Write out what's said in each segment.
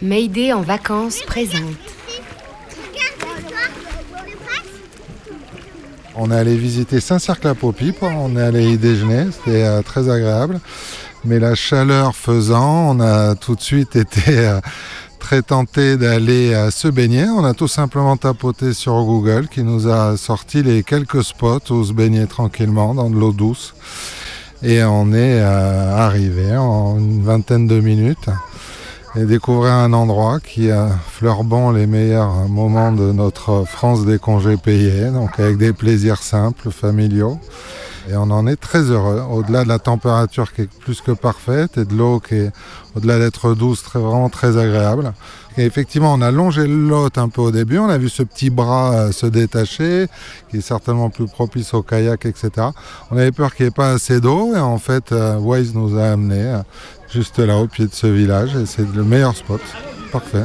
Mayday en vacances présente. On est allé visiter Saint-Cercle-la-Popie, on est allé y déjeuner, c'était euh, très agréable. Mais la chaleur faisant, on a tout de suite été euh, très tenté d'aller euh, se baigner. On a tout simplement tapoté sur Google qui nous a sorti les quelques spots où se baigner tranquillement dans de l'eau douce. Et on est arrivé en une vingtaine de minutes et découvrir un endroit qui a bon les meilleurs moments de notre France des congés payés, donc avec des plaisirs simples, familiaux. Et on en est très heureux, au-delà de la température qui est plus que parfaite et de l'eau qui est, au-delà d'être douce, très, vraiment très agréable. Et effectivement, on a longé lot un peu au début, on a vu ce petit bras euh, se détacher, qui est certainement plus propice au kayak, etc. On avait peur qu'il n'y ait pas assez d'eau, et en fait, euh, Waze nous a amené euh, juste là au pied de ce village, et c'est le meilleur spot. Parfait.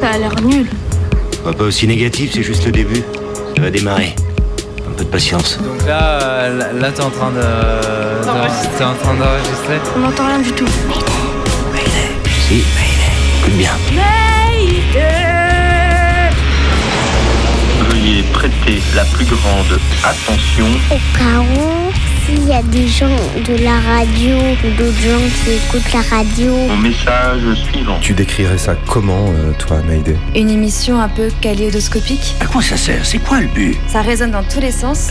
Ça a l'air nul. Pas aussi négatif, c'est juste le début. Ça va démarrer. Un peu de patience. Donc là, euh, là, t'es en train de. T'es en train d'enregistrer On n'entend rien du tout. Si, écoute bien. Veuillez prêter la plus grande attention. Au cas où, s'il y a des gens de la radio ou d'autres gens qui écoutent la radio. Mon message suivant. Tu décrirais ça comment, euh, toi, Mayday Une émission un peu kaléidoscopique. À quoi ça sert? C'est quoi le but? Ça résonne dans tous les sens,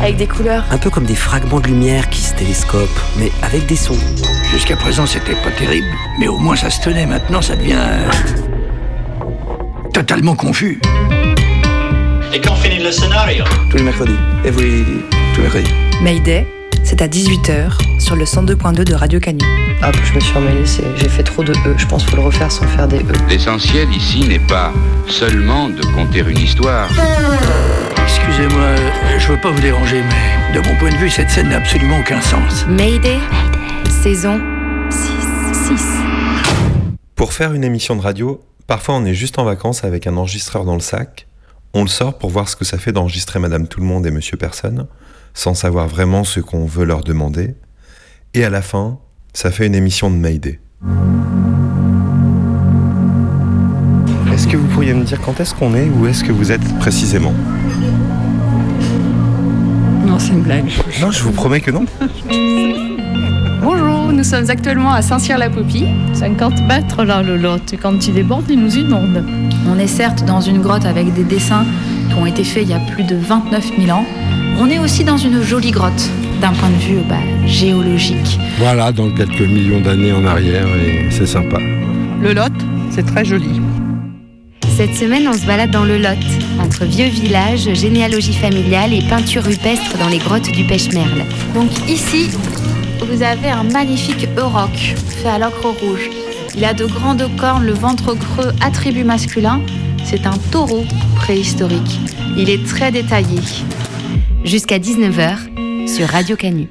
avec des couleurs. Un peu comme des fragments de lumière qui se télescopent, mais avec des sons. Jusqu'à présent, c'était pas terrible, mais au moins ça se tenait. Maintenant, ça devient. euh, totalement confus. Et quand finit le scénario? Tous les mercredis. Every... Mayday, c'est à 18h sur le 102.2 de Radio Canu. Ah, je me suis emmêlée, j'ai fait trop de E. Je pense qu'il faut le refaire sans faire des E. L'essentiel ici n'est pas seulement de conter une histoire. Excusez-moi, euh, je veux pas vous déranger, mais de mon point de vue, cette scène n'a absolument aucun sens. Mayday, saison 6. 6. Pour faire une émission de radio, parfois on est juste en vacances avec un enregistreur dans le sac, on le sort pour voir ce que ça fait d'enregistrer Madame Tout le Monde et Monsieur Personne, sans savoir vraiment ce qu'on veut leur demander, et à la fin, ça fait une émission de Mayday. Est-ce que vous pourriez me dire quand est-ce qu'on est, où est-ce que vous êtes précisément? Non, c'est une blague. Non, je vous promets que non. Bonjour, nous sommes actuellement à Saint-Cyr-la-Popie. 50 mètres là, le lot. Et quand il déborde, il nous inonde. On est certes dans une grotte avec des dessins qui ont été faits il y a plus de 29 000 ans. On est aussi dans une jolie grotte, d'un point de vue bah, géologique. Voilà, dans quelques millions d'années en arrière, et c'est sympa. Le Lot, c'est très joli. Cette semaine, on se balade dans le Lot, entre vieux villages, généalogie familiale et peinture rupestre dans les grottes du Pêche-Merle. Donc ici, vous avez un magnifique euroc fait à l'ocre rouge. Il a de grandes cornes, le ventre creux, attribut masculin. C'est un taureau préhistorique. Il est très détaillé. Jusqu'à 19h sur Radio Canu.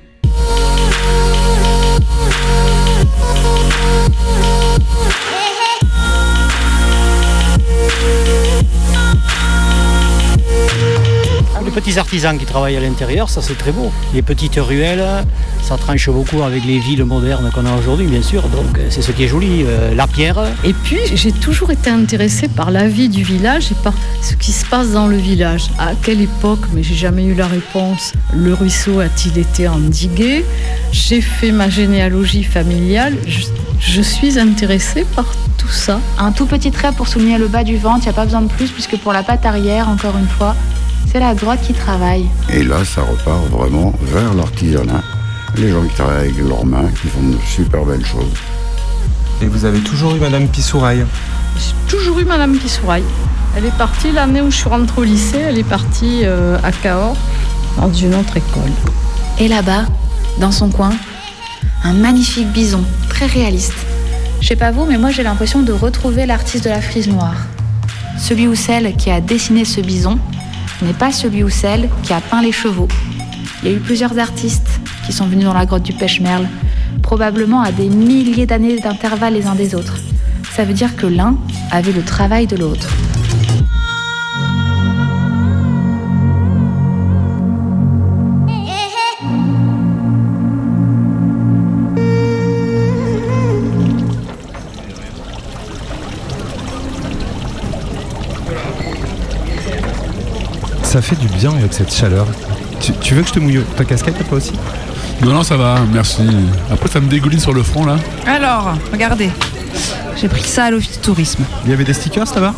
Petits artisans qui travaillent à l'intérieur, ça c'est très beau. Les petites ruelles, ça tranche beaucoup avec les villes modernes qu'on a aujourd'hui, bien sûr. Donc euh, c'est ce qui est joli. Euh, la pierre, Et puis, j'ai toujours été intéressée par la vie du village et par ce qui se passe dans le village. À quelle époque, mais j'ai jamais eu la réponse, le ruisseau a-t-il été endigué? J'ai fait ma généalogie familiale. Je, je suis intéressée par tout ça. Un tout petit trait pour souligner le bas du ventre, il n'y a pas besoin de plus, puisque pour la patte arrière, encore une fois, c'est la grotte qui travaille. Et là, ça repart vraiment vers l'artisanat. Les gens qui travaillent avec leurs mains, qui font de super belles choses. Et vous avez toujours eu Madame Pissouraille J'ai toujours eu Madame Pissouraille. Elle est partie l'année où je suis rentrée au lycée, elle est partie euh, à Cahors, dans une autre école. Et là-bas, dans son coin, un magnifique bison, très réaliste. Je sais pas vous, mais moi j'ai l'impression de retrouver l'artiste de la frise noire. Celui ou celle qui a dessiné ce bison n'est pas celui ou celle qui a peint les chevaux. Il y a eu plusieurs artistes qui sont venus dans la grotte du Pêche-Merle, probablement à des milliers d'années d'intervalle les uns des autres. Ça veut dire que l'un avait le travail de l'autre. Ça fait du bien avec cette chaleur. Tu, tu veux que je te mouille ta casquette toi aussi? Non, non, ça va, merci. Après, ça me dégouline sur le front là. Alors, regardez. J'ai pris ça à l'office de tourisme. Il y avait des stickers là-bas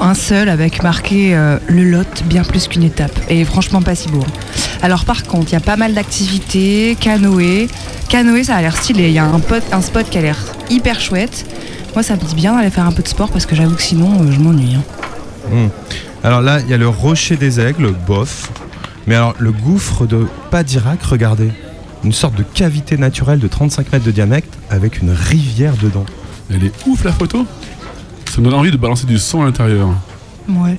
Un seul avec marqué euh, le lot bien plus qu'une étape. Et franchement pas si beau. Alors par contre, il y a pas mal d'activités, canoë. Canoë, ça a l'air stylé. Il y a un, pot- un spot qui a l'air hyper chouette. Moi, ça me dit bien d'aller faire un peu de sport parce que j'avoue que sinon, euh, je m'ennuie. hein. Hmm. Alors là, il y a le rocher des aigles, bof. Mais alors, le gouffre de Padirac, regardez. Une sorte de cavité naturelle de 35 mètres de diamètre avec une rivière dedans. Elle est ouf la photo. Ça me donne envie de balancer du son à l'intérieur. Ouais.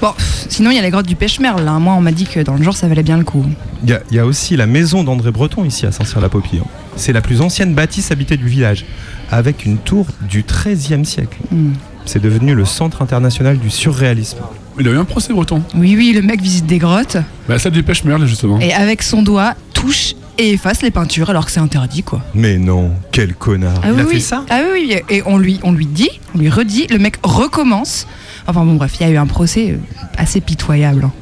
Bon, sinon, il y a les grottes du Pêche-Merle. Là. Moi, on m'a dit que dans le genre, ça valait bien le coup. Il y, a- il y a aussi la maison d'André Breton ici à Saint-Cyr-la-Popie. hein. C'est la plus ancienne bâtisse habitée du village, avec une tour du XIIIe siècle. Hmm. C'est devenu le centre international du surréalisme. Il a eu un procès breton. Oui, oui, le mec visite des grottes Bah, ça dépêche merle justement. et avec son doigt touche et efface les peintures alors que c'est interdit, quoi. Mais non, quel connard. Ah Il oui, a oui. fait ça Ah oui, oui, et on lui, on lui dit, on lui redit, le mec recommence. Enfin bon, bref, il y a eu un procès euh, assez pitoyable. hein.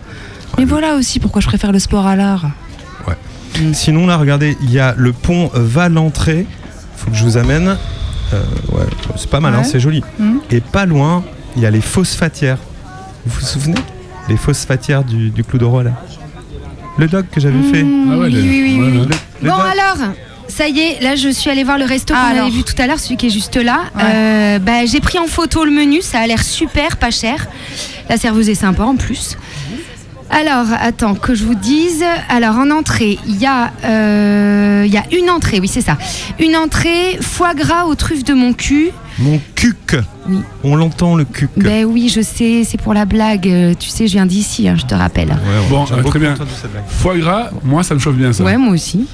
Mais voilà aussi pourquoi je préfère le sport à l'art. Sinon, là, regardez, il y a le pont Valentré. Faut que je vous amène. Euh, ouais, c'est pas mal, hein, c'est joli. Mhm. Et pas loin, il y a les phosphatières. Vous vous souvenez Les phosphatières du, du Clou d'Oro, là. Le doc que j'avais fait. Ah ouais, oui, oui, oui, ouais, oui. ouais. Le Bon doc. alors, ça y est, là je suis allée voir le resto Ah, qu'on avait vu tout à l'heure, celui qui est juste là. Ouais. Euh, bah, j'ai pris en photo le menu, ça a l'air super, pas cher. La serveuse est sympa en plus. Alors, attends, que je vous dise. Alors, en entrée, il y, a, euh, il y a une entrée, oui, c'est ça. Une entrée, foie gras aux truffes de mon cul. Mon cuc. Oui. On l'entend, le cuc. Ben oui, je sais, c'est pour la blague. Tu sais, je viens d'ici, hein, je te rappelle. Ouais, Bon, euh, très bien. Foie gras, moi ça me chauffe bien ça. Ouais, moi aussi.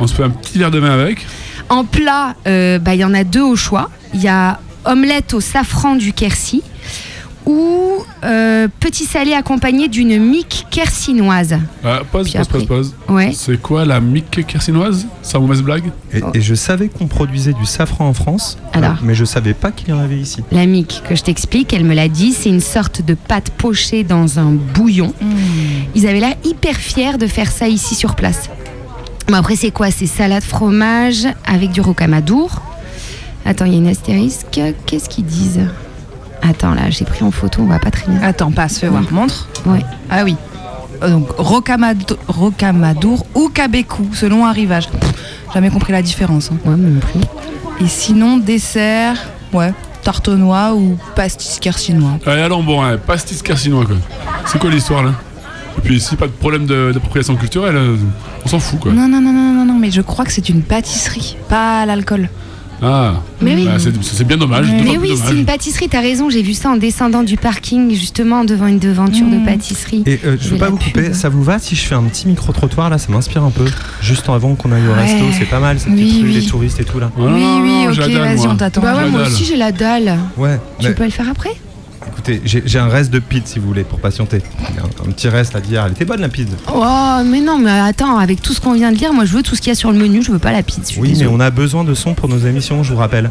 On se fait un petit verre de vin avec. En plat, euh, bah, il y en a deux au choix. Il y a omelette au safran du Quercy ou euh, petit salé accompagné d'une mique quercinoise. Ah, pause, Puis pause, pause, après- pause. Ouais. C'est quoi la mique quercinoise Sans mauvaise blague? Et, et je savais qu'on produisait du safran en France, Alors euh, mais je savais pas qu'il y en avait ici. La mique que je t'explique, elle me l'a dit, c'est une sorte de pâte pochée dans un bouillon. Ils avaient l'air hyper fiers de faire ça ici sur place. Bon après c'est quoi? C'est salade fromage avec du rocamadour. Attends, il y a une astérisque. Qu'est-ce qu'ils disent? Attends là, j'ai pris en photo, on va pas bien. Attends, passe, fais voir, montre. Ouais. Ah oui. Euh, Donc, rocamado- rocamadour ou cabecou, selon un rivage. Jamais compris la différence. hein. Ouais, non plus. Et sinon, dessert, ouais, tarte aux noix ou pastis quercinois. Allez, allons bon, hein, pastis quercinois quoi. C'est quoi l'histoire là? Et puis ici, pas de problème de- d'appropriation culturelle, euh, on s'en fout quoi. Non, non, non, non, non, non, mais je crois que c'est une pâtisserie, pas l'alcool. Ah, Mais oui. Bah, c'est c'est bien dommage. Mais oui, dommage. c'est une pâtisserie, t'as raison, j'ai vu ça en descendant du parking, justement, devant une devanture de pâtisserie. Et euh, je veux pas vous couper, pub. ça vous va si je fais un petit micro-trottoir là Ça m'inspire un peu. Juste avant qu'on aille au Ouais. resto, c'est pas mal, ces Oui, petits trucs, oui. les touristes et tout là. Oh oui, oui, ok, vas-y, moi. on t'attend. Bah ouais, moi dalle. aussi j'ai la dalle. Ouais, Tu mais pas le faire après? Écoutez, j'ai un reste de pizza si vous voulez pour patienter. Un, un petit reste à dire, elle était bonne la pizza. Oh, mais non, mais attends, avec tout ce qu'on vient de dire, moi je veux tout ce qu'il y a sur le menu, je veux pas la pizza. Oui, mais on a besoin de son pour nos émissions, je vous rappelle.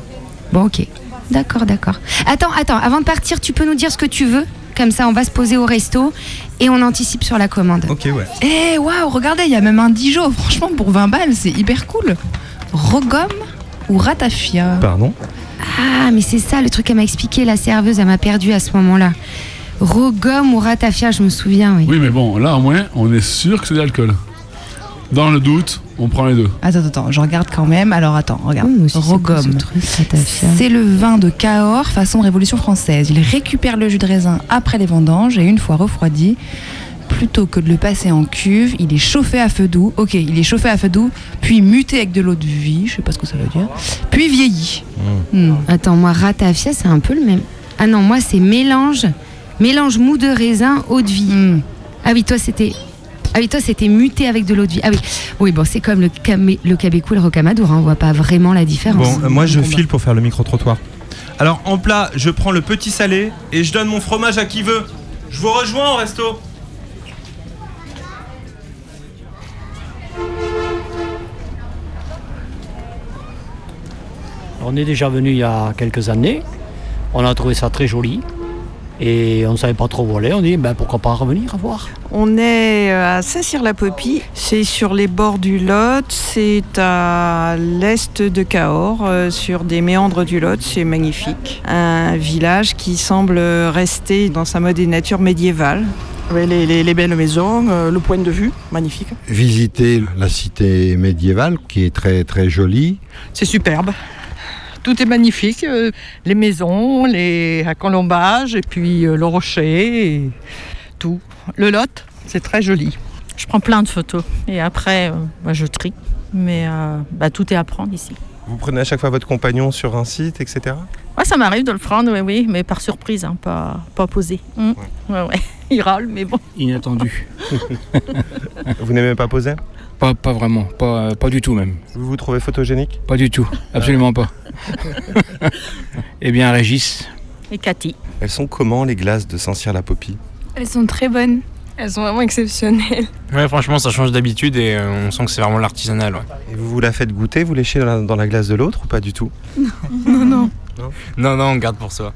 Bon, ok. D'accord, d'accord. Attends, attends, avant de partir, tu peux nous dire ce que tu veux? Comme ça, on va se poser au resto et on anticipe sur la commande. Ok, ouais. Eh, waouh, regardez, il y a même un Dijon. Franchement, pour 20 balles, c'est hyper cool. Rogom ou ratafia? Pardon? Ah, mais c'est ça le truc qu'elle m'a expliqué, la serveuse, elle m'a perdu à ce moment-là. Rogom ou ratafia, je me souviens, oui. Oui, mais bon, là au moins, on est sûr que c'est de l'alcool. Dans le doute, on prend les deux. Attends, attends, je regarde quand même. Alors attends, regarde. Oh, moi aussi, c'est quoi Rogom. ce truc, ratafia? C'est le vin de Cahors façon Révolution française. Il récupère le jus de raisin après les vendanges et une fois refroidi, plutôt que de le passer en cuve, il est chauffé à feu doux. Ok, il est chauffé à feu doux, puis muté avec de l'eau de vie, je sais pas ce que ça veut dire, puis vieilli. Hmm. Attends, moi, ratafia, c'est un peu le même. Ah non, moi, c'est mélange, mélange mou de raisin, eau de vie. Hmm. Ah oui, toi, c'était. Ah oui, toi, c'était muté avec de l'eau de vie. Ah oui, oui bon, c'est comme le, camé, le cabecou et le rocamadour, hein, on voit pas vraiment la différence. Bon, euh, moi je file pour faire le micro-trottoir. Alors en plat, je prends le petit salé et je donne mon fromage à qui veut. Je vous rejoins au resto. On est déjà venu il y a quelques années. On a trouvé ça très joli. Et on ne savait pas trop où aller. On dit ben, pourquoi pas revenir à voir? On est euh, à Saint-Cyr-la-Popie. C'est sur les bords du Lot. C'est à l'est de Cahors, euh, sur des méandres du Lot. C'est magnifique. Un village qui semble rester dans sa mode et nature médiévale. Les, les- les belles maisons, euh, le point de vue, magnifique. Visiter la cité médiévale qui est très très jolie. C'est superbe. Tout est magnifique. euh, les maisons, les colombages, et puis euh, le rocher, et tout. Le Lot, c'est très joli. Je prends plein de photos et après, euh, bah, je trie. Mais euh, bah, tout est à prendre ici. Vous prenez à chaque fois votre compagnon sur un site, etc. Ouais, ça m'arrive de le prendre, oui, oui, mais par surprise, hein, pas, pas posé. Mm. Ouais, ouais. Il râle, mais bon. Inattendu. vous n'aimez pas poser? Pas, pas vraiment, pas, pas du tout même. Vous vous trouvez photogénique? Pas du tout, absolument pas. Eh bien, Régis, Et Cathy. Elles sont comment les glaces de Saint-Cyr-la-Popie Elles sont très bonnes. Elles sont vraiment exceptionnelles. Ouais, franchement, ça change d'habitude et euh, on sent que c'est vraiment l'artisanal. Ouais. Et vous vous la faites goûter, vous léchez dans la, dans la glace de l'autre ou pas du tout? Non, non. Non, non, on garde pour soi.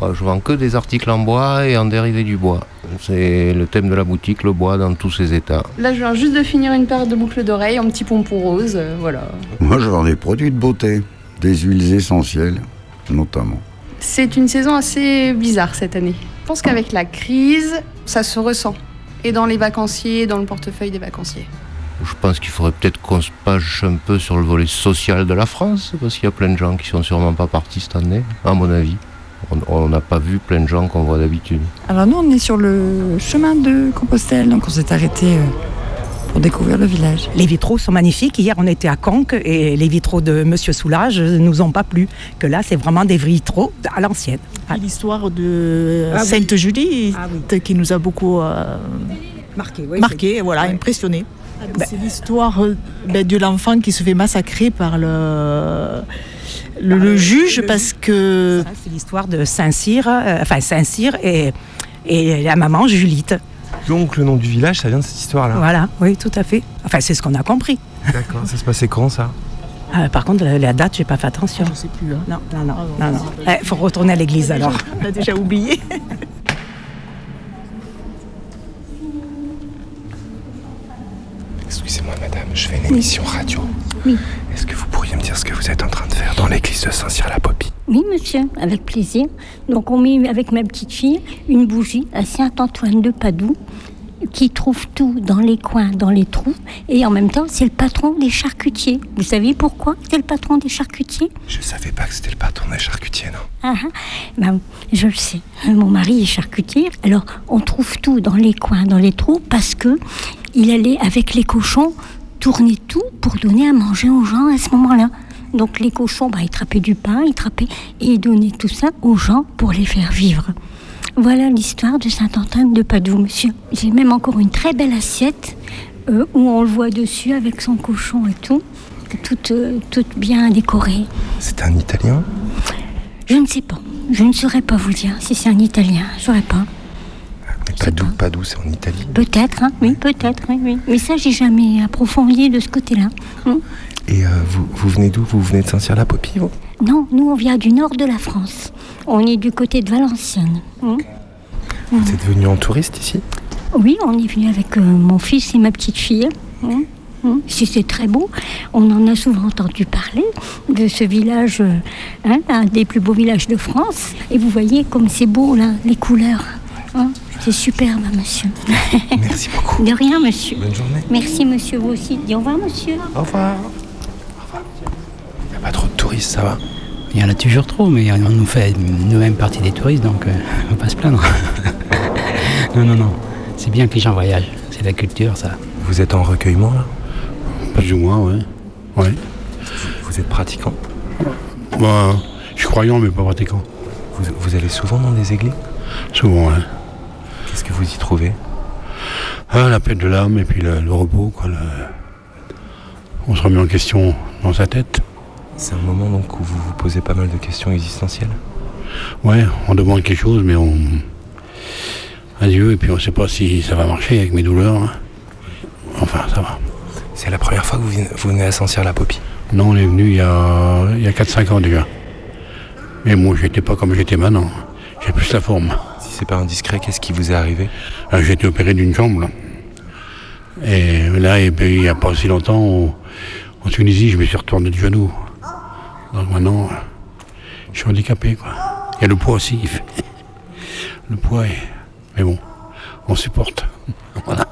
Ouais, Je vends que des articles en bois et en dérivé du bois. C'est le thème de la boutique, le bois dans tous ses états. Là, je viens juste de finir une paire de boucles d'oreilles en petit pompon rose. euh, voilà. Moi, je vends des produits de beauté, des huiles essentielles, notamment. C'est une saison assez bizarre cette année. Je pense qu'avec la crise, ça se ressent. Et dans les vacanciers, dans le portefeuille des vacanciers. Je pense qu'il faudrait peut-être qu'on se penche un peu sur le volet social de la France, parce qu'il y a plein de gens qui sont sûrement pas partis cette année, à mon avis. On- n'a pas vu plein de gens qu'on voit d'habitude. Alors nous, on est sur le chemin de Compostelle, donc on s'est arrêté euh, pour découvrir le village. Les vitraux sont magnifiques. Hier, on était à Conques et les vitraux de Monsieur Soulage ne nous ont pas plu. Que là, c'est vraiment des vitraux à l'ancienne. L'histoire de Ah oui. Sainte-Julie, qui nous a beaucoup euh, marqué, marqué, voilà, impressionné. C'est l'histoire euh, ben, de l'enfant qui se fait massacrer par le, le, le juge parce que. C'est l'histoire de Saint-Cyr, euh, enfin Saint-Cyr et, et la maman Julite. Donc le nom du village, ça vient de cette histoire-là Voilà, oui, tout à fait. Enfin, c'est ce qu'on a compris. D'accord, ça se passait quand ça? Ah, par contre, la, la date, j'ai pas fait attention. Je sais plus. hein. Non, non, non. non, non. Il faut retourner à l'église alors. On a déjà oublié. Excusez-moi madame, je fais une émission radio. Oui. Est-ce que vous pourriez me dire ce que vous êtes en train de faire dans l'église de Saint-Cyr-la-Popie? Oui, monsieur, avec plaisir. Donc, on met avec ma petite fille une bougie à Saint-Antoine de Padoue qui trouve tout dans les coins, dans les trous. Et en même temps, c'est le patron des charcutiers. Vous savez pourquoi c'est le patron des charcutiers? Je savais pas que c'était le patron des charcutiers, non Ah, ah. Ben, je le sais. Mon mari est charcutier. Alors, on trouve tout dans les coins, dans les trous, parce que il allait avec les cochons tourner tout pour donner à manger aux gens à ce moment-là. Donc, les cochons, ben, ils trappaient du pain, ils trappaient et ils donnaient tout ça aux gens pour les faire vivre. Voilà l'histoire de Saint-Antoine de Padoue, monsieur. J'ai même encore une très belle assiette euh, où on le voit dessus avec son cochon et tout, toute, euh, toute bien décorée. C'est un italien? Je ne sais pas. Je ne saurais pas vous dire si c'est un Italien. Je ne saurais pas. Mais Padoue, Padoue, c'est en Italie. Peut-être, hein oui, peut-être, oui, oui. Mais ça, j'ai jamais approfondi de ce côté-là. Hmm. Et euh, vous, vous venez d'où? Vous venez de Saint-Cyr-la-Popie, vous? Non, nous, on vient du nord de la France. On est du côté de Valenciennes. Hmm. Vous êtes venu en touriste ici? Oui, on est venu avec euh, mon fils et ma petite fille. Hmm. Hmm. Si c'est très beau, on en a souvent entendu parler de ce village, euh, hein, un des plus beaux villages de France. Et vous voyez comme c'est beau là, les couleurs. hein. c'est superbe, monsieur. Merci beaucoup. De rien, monsieur. Bonne journée. Merci, monsieur, vous aussi. Dis au revoir, monsieur. Au revoir. Pas trop de touristes, ça va Il y en a toujours trop, mais on nous fait nous-mêmes partie des touristes, donc euh, on va pas se plaindre. non, non, non. C'est bien que les gens voyagent. C'est la culture, ça. Vous êtes en recueillement, là? Plus ou moins, ouais. Ouais. Vous êtes pratiquant? Bah, je suis croyant, mais pas pratiquant. vous, vous allez souvent dans des églises? Souvent, ouais. Qu'est-ce que vous y trouvez? Ah, la paix de l'âme et puis le, le repos, quoi. le- On se remet en question dans sa tête. C'est un moment donc où vous vous posez pas mal de questions existentielles? Ouais, on demande quelque chose, mais on. à Dieu, et puis on sait pas si ça va marcher avec mes douleurs. hein. Enfin, ça va. C'est la première fois que vous venez, vous venez à Saint-Cyr-la-Popie Non, on est venu il y a, il y a 4-5 ans déjà. Mais moi, j'étais pas comme j'étais maintenant. j'ai plus la forme. Si c'est pas indiscret, qu'est-ce qui vous est arrivé? Euh, J'ai été opéré d'une jambe. Là. Et là, et puis, il n'y a pas si longtemps, en Tunisie, je me suis retourné du genou. Donc maintenant, euh, je suis handicapé. Quoi. Il y a le poids aussi. il fait- Le poids est... Mais bon, on supporte. Voilà.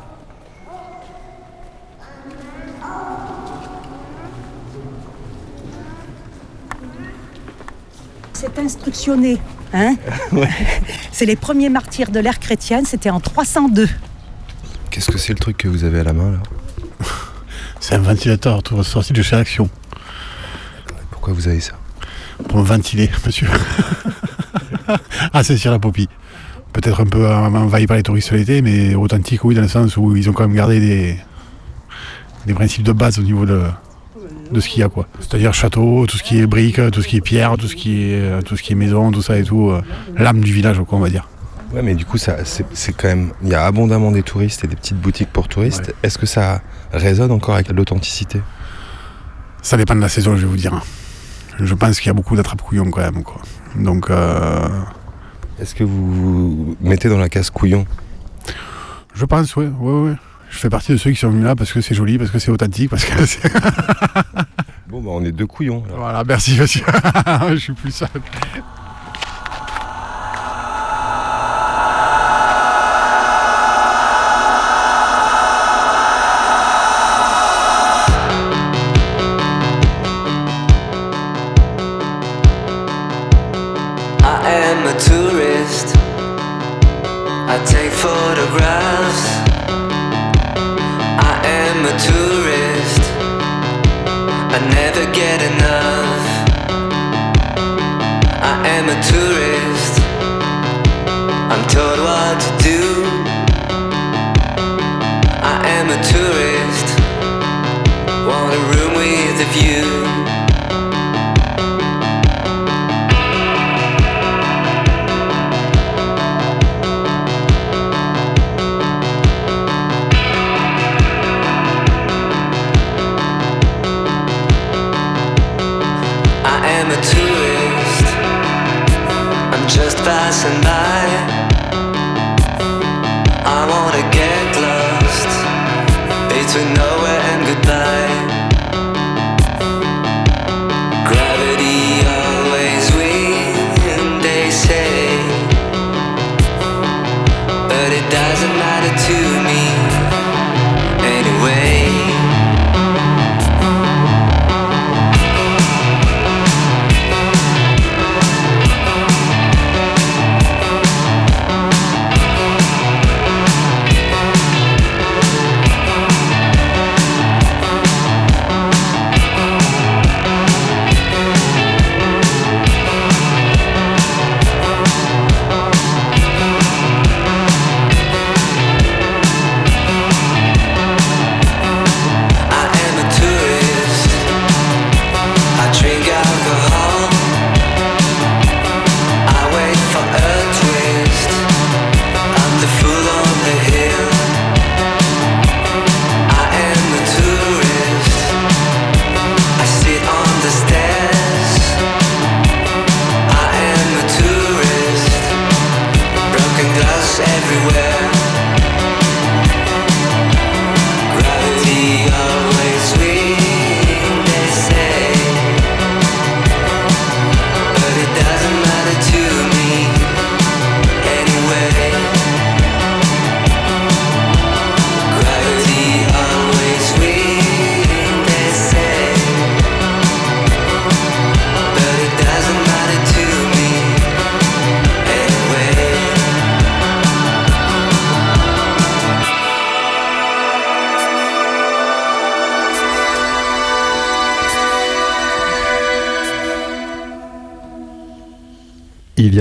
C'est instructionné. Hein? C'est les premiers martyrs de l'ère chrétienne, c'était en 302. Qu'est-ce que c'est le truc que vous avez à la main là? C'est un ventilateur tout sorti de chez Action. Pourquoi vous avez ça Pour me ventiler, monsieur. ah, c'est sur la popie. Peut-être un peu envahi par les touristes l'été, mais authentique, oui, dans le sens où ils ont quand même gardé des, des principes de base au niveau de, de ce qu'il y a, quoi. C'est-à-dire château, tout ce qui est briques, tout ce qui est pierre, tout ce qui est, euh, tout ce qui est maison, tout ça et tout. euh, L'âme du village, quoi, on va dire. Ouais, mais du coup, ça, c'est, c'est quand même. Il y a abondamment des touristes et des petites boutiques pour touristes. Est-ce que ça résonne encore avec l'authenticité? Ça dépend de la saison, je vais vous dire. Je pense qu'il y a beaucoup d'attrape-couillons quand même, quoi. Donc, euh, Est-ce que vous mettez dans la case couillon? Je pense, oui. Ouais, ouais. Je fais partie de ceux qui sont venus là parce que c'est joli, parce que c'est authentique, parce que c'est... Bon, bah, on est deux couillons. Voilà, merci, monsieur. je suis plus seul.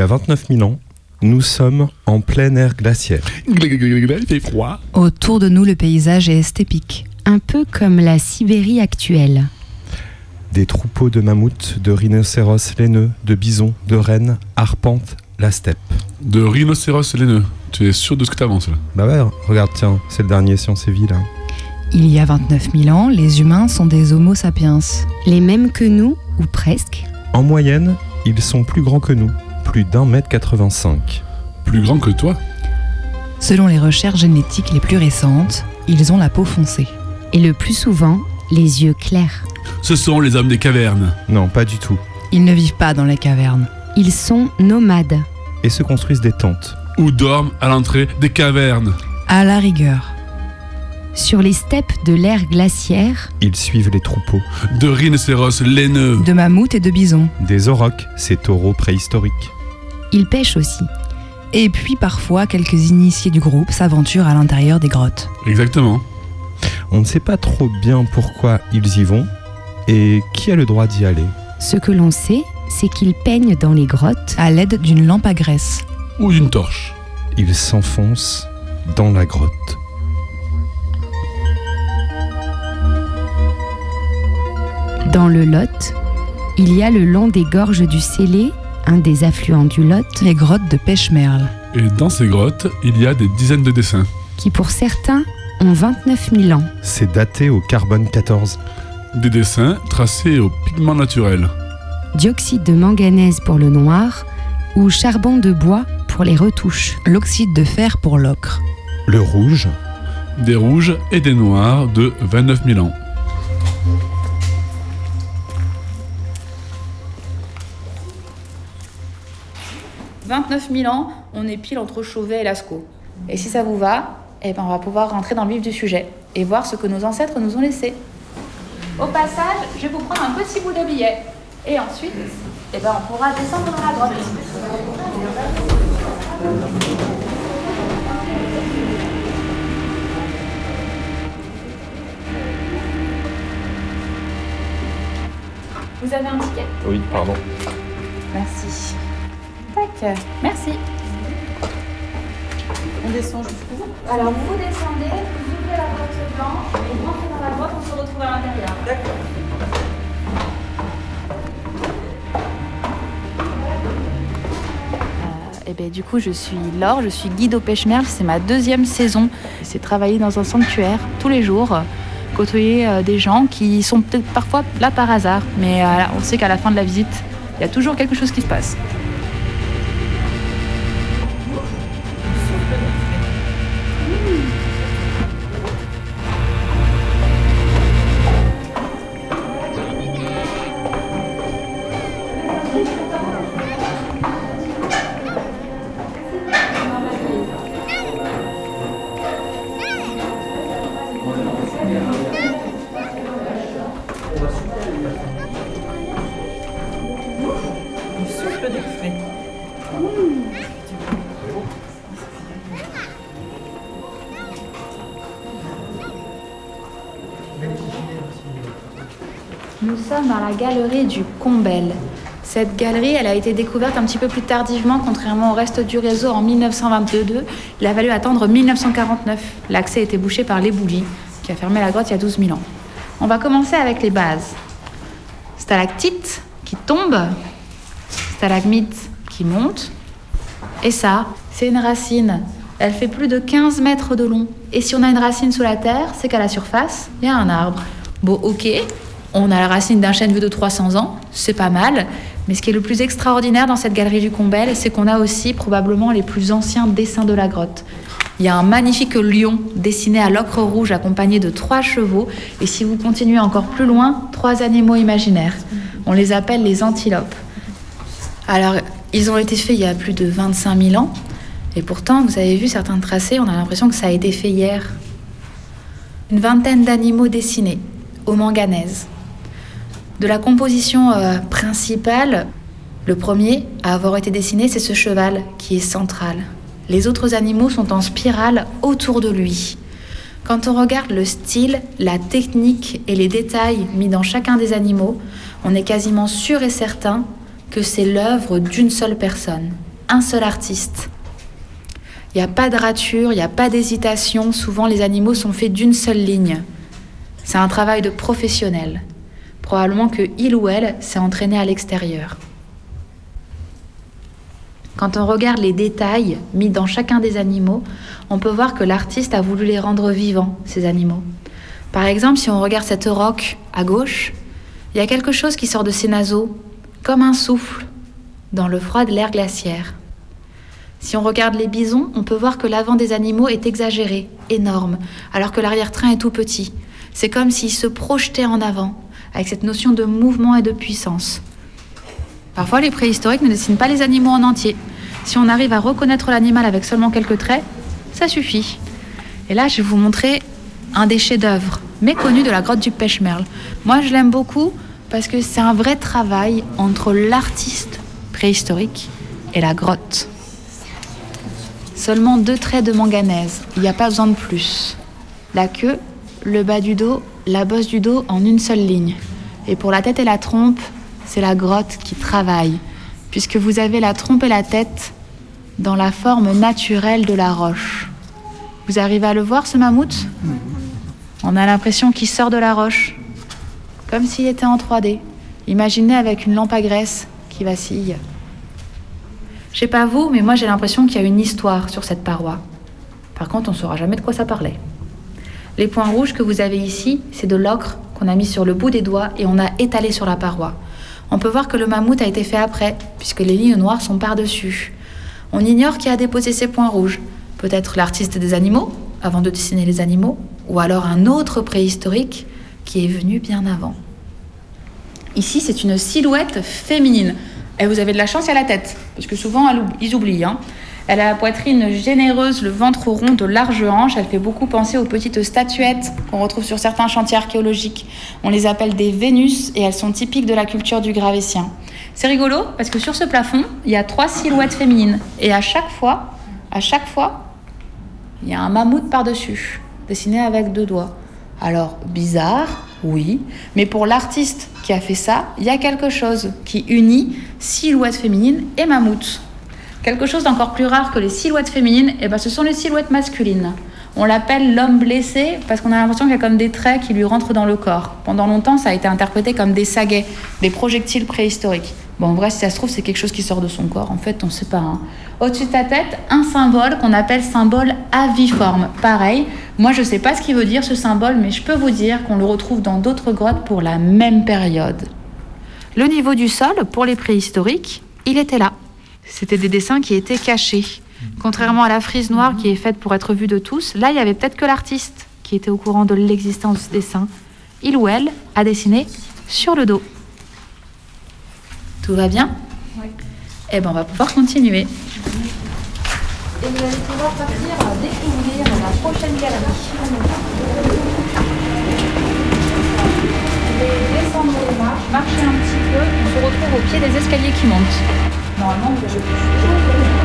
A 29 000 ans, nous sommes en plein air glaciaire. Il fait froid. Autour de nous, le paysage est estépique. Un peu comme la Sibérie actuelle. Des troupeaux de mammouths, de rhinocéros laineux, de bisons, de rennes arpentent la steppe. De rhinocéros laineux. Tu es sûr de ce que t'avances là? Bah ouais, regarde, tiens, c'est le dernier Science et Vie là. Il y a 29 000 ans, les humains sont des Homo sapiens. Les mêmes que nous, ou presque? En moyenne, ils sont plus grands que nous, plus d'un mètre 85. Plus grand que toi Selon les recherches génétiques les plus récentes, ils ont la peau foncée. Et le plus souvent, les yeux clairs. Ce sont les hommes des cavernes. Non, pas du tout. Ils ne vivent pas dans les cavernes. Ils sont nomades. Et se construisent des tentes. Ou dorment à l'entrée des cavernes. À la rigueur. Sur les steppes de l'ère glaciaire, Ils suivent les troupeaux. De rhinocéros laineux. De mammouths et de bisons. Des aurochs, ces taureaux préhistoriques. ils pêchent aussi. Et puis parfois, quelques initiés du groupe s'aventurent à l'intérieur des grottes. Exactement. On ne sait pas trop bien pourquoi ils y vont et qui a le droit d'y aller. Ce que l'on sait, c'est qu'ils peignent dans les grottes à l'aide d'une lampe à graisse. Ou d'une torche. Ils s'enfoncent dans la grotte. Dans le Lot, il y a le long des gorges du Célé, un des affluents du Lot, les grottes de Pêche-Merle, Et dans ces grottes, il y a des dizaines de dessins. qui pour certains ont 29 000 ans. C'est daté au carbone 14. Des dessins tracés au pigment naturel. Dioxyde de manganèse pour le noir ou charbon de bois pour les retouches. l'oxyde de fer pour l'ocre. Le rouge, Des rouges et des noirs de 29 000 ans. « 29 000 ans, on est pile entre Chauvet et Lascaux. Et si ça vous va, eh ben on va pouvoir rentrer dans le vif du sujet et voir ce que nos ancêtres nous ont laissé. Au passage, je vais vous prendre un petit bout de billet. Et ensuite, eh ben on pourra descendre dans la grotte. Vous avez un ticket? Oui, pardon. Merci. Tac, merci. On descend jusqu'où? Alors vous descendez, vous ouvrez la porte blanche et vous rentrez dans la grotte, on se retrouve à l'intérieur. D'accord. Et ben, du coup, je suis Laure, je suis guide au pêche-merle. C'est ma deuxième saison. C'est travailler dans un sanctuaire tous les jours, côtoyer euh, des gens qui sont peut-être parfois là par hasard. Mais euh, on sait qu'à la fin de la visite, il y a toujours quelque chose qui se passe. Cette galerie, elle a été découverte un petit peu plus tardivement, contrairement au reste du réseau en 1922. Il a fallu attendre 1949. L'accès a été bouché par l'éboulis, qui a fermé la grotte il y a 12 000 ans. On va commencer avec les bases. Stalactite qui tombe, stalagmite qui monte, et ça, c'est une racine. Elle fait plus de 15 mètres de long. Et si on a une racine sous la terre, c'est qu'à la surface, il y a un arbre. Bon, ok, on a la racine d'un chêne vieux de 300 ans, c'est pas mal. Mais ce qui est le plus extraordinaire dans cette galerie du Combel, c'est qu'on a aussi probablement les plus anciens dessins de la grotte. Il y a un magnifique lion dessiné à l'ocre rouge accompagné de trois chevaux. Et si vous continuez encore plus loin, trois animaux imaginaires. On les appelle les antilopes. Alors, ils ont été faits il y a plus de 25 000 ans. Et pourtant, vous avez vu certains tracés, on a l'impression que ça a été fait hier. Une vingtaine d'animaux dessinés, au manganèse. De la composition euh, principale, le premier à avoir été dessiné, c'est ce cheval qui est central. Les autres animaux sont en spirale autour de lui. Quand on regarde le style, la technique et les détails mis dans chacun des animaux, on est quasiment sûr et certain que c'est l'œuvre d'une seule personne, un seul artiste. Il n'y a pas de rature, il n'y a pas d'hésitation, souvent les animaux sont faits d'une seule ligne. C'est un travail de professionnel. Probablement que il ou elle s'est entraîné à l'extérieur. Quand on regarde les détails mis dans chacun des animaux, on peut voir que l'artiste a voulu les rendre vivants, ces animaux. Par exemple, si on regarde cette roque à gauche, il y a quelque chose qui sort de ses naseaux, comme un souffle. dans le froid de l'ère glaciaire. Si on regarde les bisons, on peut voir que l'avant des animaux est exagéré, énorme, alors que l'arrière-train est tout petit. C'est comme s'ils se projetaient en avant, avec cette notion de mouvement et de puissance. Parfois, les préhistoriques ne dessinent pas les animaux en entier. Si on arrive à reconnaître l'animal avec seulement quelques traits, ça suffit. Et là, je vais vous montrer un des chefs-d'œuvre méconnus de la grotte du Pêche-Merle. Moi, je l'aime beaucoup parce que c'est un vrai travail entre l'artiste préhistorique et la grotte. Seulement deux traits de manganèse, il n'y a pas besoin de plus. La queue, le bas du dos, la bosse du dos en une seule ligne. Et pour la tête et la trompe, c'est la grotte qui travaille, puisque vous avez la trompe et la tête dans la forme naturelle de la roche. Vous arrivez à le voir, ce mammouth? On a l'impression qu'il sort de la roche, comme s'il était en 3D. Imaginez avec une lampe à graisse qui vacille. Je sais pas vous, mais moi j'ai l'impression qu'il y a une histoire sur cette paroi. Par contre, on ne saura jamais de quoi ça parlait. Les points rouges que vous avez ici, c'est de l'ocre qu'on a mis sur le bout des doigts et on a étalé sur la paroi. On peut voir que le mammouth a été fait après, puisque les lignes noires sont par-dessus. On ignore qui a déposé ces points rouges. Peut-être l'artiste des animaux, avant de dessiner les animaux, ou alors un autre préhistorique qui est venu bien avant. Ici, c'est une silhouette féminine. Et vous avez de la chance à la tête, parce que souvent, ils oublient. hein. Elle a la poitrine généreuse, le ventre rond, de larges hanches. Elle fait beaucoup penser aux petites statuettes qu'on retrouve sur certains chantiers archéologiques. On les appelle des Vénus et elles sont typiques de la culture du Gravétien. C'est rigolo parce que sur ce plafond, il y a trois silhouettes féminines. Et à chaque fois, à chaque fois, il y a un mammouth par-dessus, dessiné avec deux doigts. Alors, bizarre, oui, mais pour l'artiste qui a fait ça, il y a quelque chose qui unit silhouette féminine et mammouth. Quelque chose d'encore plus rare que les silhouettes féminines, eh ben, ce sont les silhouettes masculines. On l'appelle l'homme blessé parce qu'on a l'impression qu'il y a comme des traits qui lui rentrent dans le corps. Pendant longtemps, ça a été interprété comme des saguets, des projectiles préhistoriques. Bon, en vrai, si ça se trouve, c'est quelque chose qui sort de son corps. En fait, on ne sait pas. hein. Au-dessus de ta tête, un symbole qu'on appelle symbole aviforme. Pareil, moi, je ne sais pas ce qu'il veut dire ce symbole, mais je peux vous dire qu'on le retrouve dans d'autres grottes pour la même période. Le niveau du sol, pour les préhistoriques, il était là. C'était des dessins qui étaient cachés. Contrairement à la frise noire qui est faite pour être vue de tous, là, il y avait peut-être que l'artiste qui était au courant de l'existence de ce dessin. Il ou elle a dessiné sur le dos. Tout va bien? Oui. Eh ben, on va pouvoir continuer. Et vous allez pouvoir partir à découvrir la prochaine galerie. Descendre les marches, marcher un petit peu, on se retrouve au pied des escaliers qui montent. Normalement, vous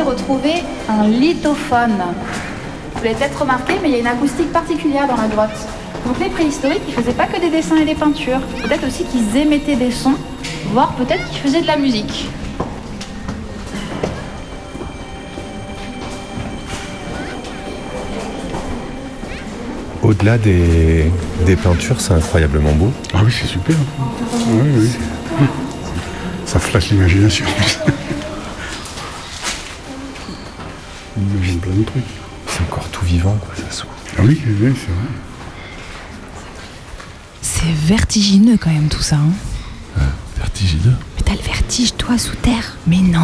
aussi retrouvé un lithophone. Vous l'avez peut-être remarqué, mais il y a une acoustique particulière dans la grotte. Donc les préhistoriques, ils faisaient pas que des dessins et des peintures. Peut-être aussi qu'ils émettaient des sons, voire peut-être qu'ils faisaient de la musique. Au-delà des, des peintures, c'est incroyablement beau. Ah oui, c'est super. Oui, oui. Ça flash l'imagination. On imagine plein de trucs. C'est encore tout vivant, quoi, ça s'ouvre. Ah oui, oui, c'est vrai. C'est vertigineux quand même tout ça. hein. Vertigineux? Mais t'as le vertige toi sous terre Mais non,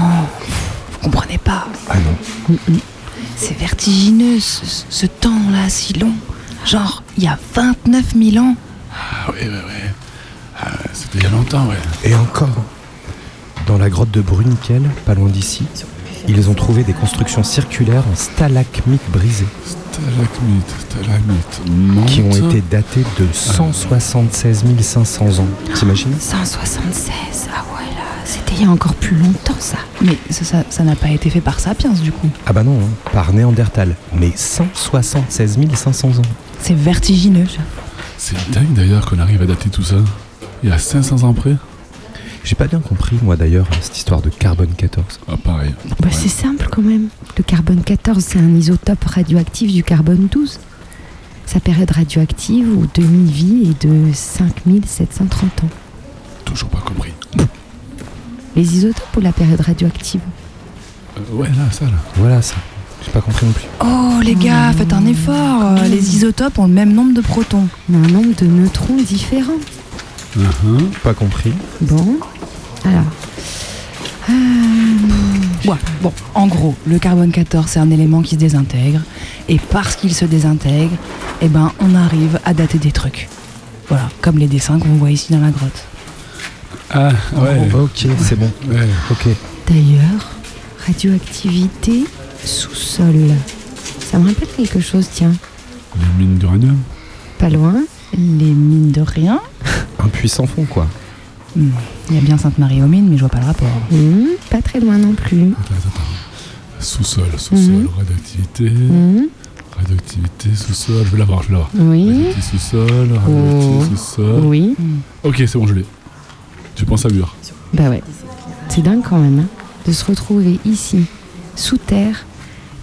vous comprenez pas. Ah non. C'est vertigineux ce, ce temps-là si long. Genre, il y a 29 000 ans. Ah oui, oui, oui. Ah, C'était il y a longtemps, ouais. Et encore, dans la grotte de Bruniquel, pas loin d'ici, ils ont trouvé des constructions circulaires en stalagmites brisées. Stalagmite, stalagmite. Qui ont été datées de 176 500 ans. T'imagines? 176, ah ouais là, c'était il y a encore plus longtemps ça. Mais ça n'a pas été fait par Sapiens du coup. Ah bah non, hein, par Néandertal. Mais 176 500 ans. C'est vertigineux. ça. C'est dingue d'ailleurs qu'on arrive à dater tout ça. Il y a 500 ans près. J'ai pas bien compris, moi d'ailleurs, cette histoire de carbone 14. Ah, pareil. Bah, c'est simple quand même. Le carbone 14, c'est un isotope radioactif du carbone 12. Sa période radioactive ou demi-vie est de 5730 ans. Toujours pas compris. Les isotopes ou la période radioactive? Euh, ouais, là, ça, là. Voilà ça. J'ai pas compris non plus. Oh les gars, faites un effort. euh, Les isotopes ont le même nombre de protons. Mais un nombre de neutrons différents. Uh-huh. Pas compris. Bon, alors. Ouais, bon, en gros, le carbone 14, c'est un élément qui se désintègre. Et parce qu'il se désintègre, eh ben, on arrive à dater des trucs. Voilà, comme les dessins qu'on voit ici dans la grotte. Ah, ouais. Oh, ok, c'est bon. Ouais. Ok. D'ailleurs, radioactivité sous-sol. Ça me rappelle quelque chose, tiens. Les mines d'uranium. Pas loin. Les mines de rien. Un puissant fond, quoi. Il y a bien Sainte-Marie aux mines, mais je vois pas le rapport. Hmm, pas très loin non plus. Sous-sol, sous-sol, Mhm. radioactivité. Hmm, Radioactivité, sous-sol. Je vais l'avoir, je vais l'avoir. Oui. Radioactivité, sous-sol, radioactivité, Oh. sous-sol. Oui. Ok, c'est bon, je l'ai. Tu penses à mur. Bah ouais. C'est dingue quand même hein, de se retrouver ici, sous terre,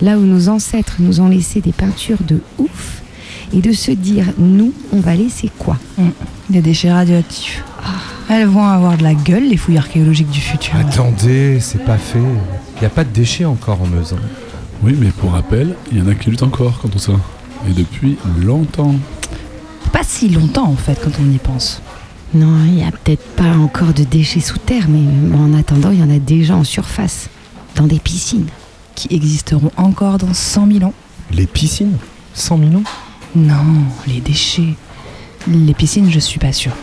là où nos ancêtres nous ont laissé des peintures de ouf, et de se dire, nous, on va laisser quoi? Hmm, Des déchets radioactifs. Elles vont avoir de la gueule, les fouilles archéologiques du futur. Attendez, c'est pas fait. Y a pas de déchets encore en Meuse. hein. Oui, mais pour rappel, il y en a qui luttent encore contre ça. Et depuis longtemps. Pas si longtemps en fait quand on y pense. Non, il n'y a peut-être pas encore de déchets sous terre, mais en attendant, il y en a déjà en surface, dans des piscines. Qui existeront encore dans 100 000 ans. Les piscines? 100 000 ans? Non, les déchets. Les piscines, je suis pas sûre.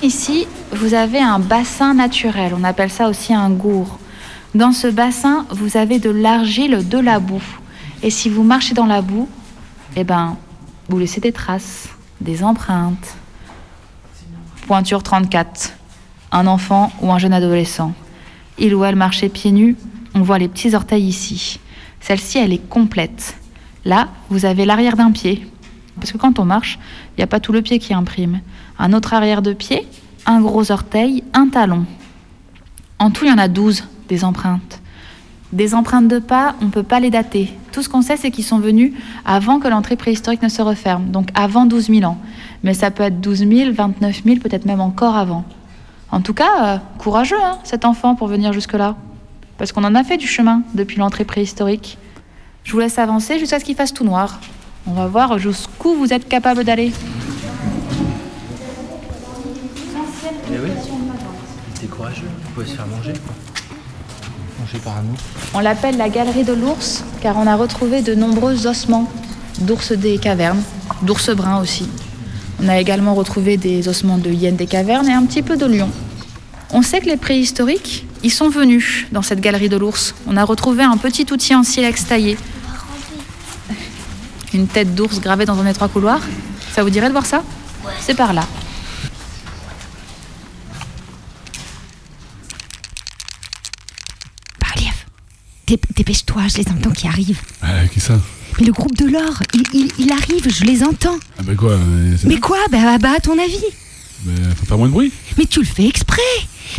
Ici, vous avez un bassin naturel, on appelle ça aussi un gour. Dans ce bassin, vous avez de l'argile, de la boue. Et si vous marchez dans la boue, eh ben, vous laissez des traces, des empreintes. Pointure 34. Un enfant ou un jeune adolescent. Il ou elle marchait pieds nus, on voit les petits orteils ici. Celle-ci, elle est complète. Là, vous avez l'arrière d'un pied. Parce que quand on marche, il n'y a pas tout le pied qui imprime. Un autre arrière de pied, un gros orteil, un talon. En tout, il y en a 12 des empreintes. Des empreintes de pas, on ne peut pas les dater. Tout ce qu'on sait, c'est qu'ils sont venus avant que l'entrée préhistorique ne se referme, donc avant 12 000 ans. Mais ça peut être 12 000, 29 000, peut-être même encore avant. En tout cas, euh, courageux, hein, cet enfant, pour venir jusque-là. Parce qu'on en a fait du chemin depuis l'entrée préhistorique. Je vous laisse avancer jusqu'à ce qu'il fasse tout noir. On va voir jusqu'où vous êtes capable d'aller. Eh oui. Il était courageux, il pouvait se faire manger. Quoi. Manger par nous. On l'appelle la galerie de l'ours car on a retrouvé de nombreux ossements d'ours des cavernes, d'ours bruns aussi. On a également retrouvé des ossements de hyènes des cavernes et un petit peu de lions. On sait que les préhistoriques, ils sont venus dans cette galerie de l'ours. On a retrouvé un petit outil en silex taillé. Une tête d'ours gravée dans un étroit couloir. Ça vous dirait de voir ça? C'est par là. Barliev, dé- dépêche-toi, je les entends qui arrivent. Euh, qui ça? Mais le groupe de l'or, il, il- il arrive, je les entends. Ah, bah quoi euh, Mais quoi? Bah, bah, à ton avis Bah, faut faire moins de bruit. Mais tu le fais exprès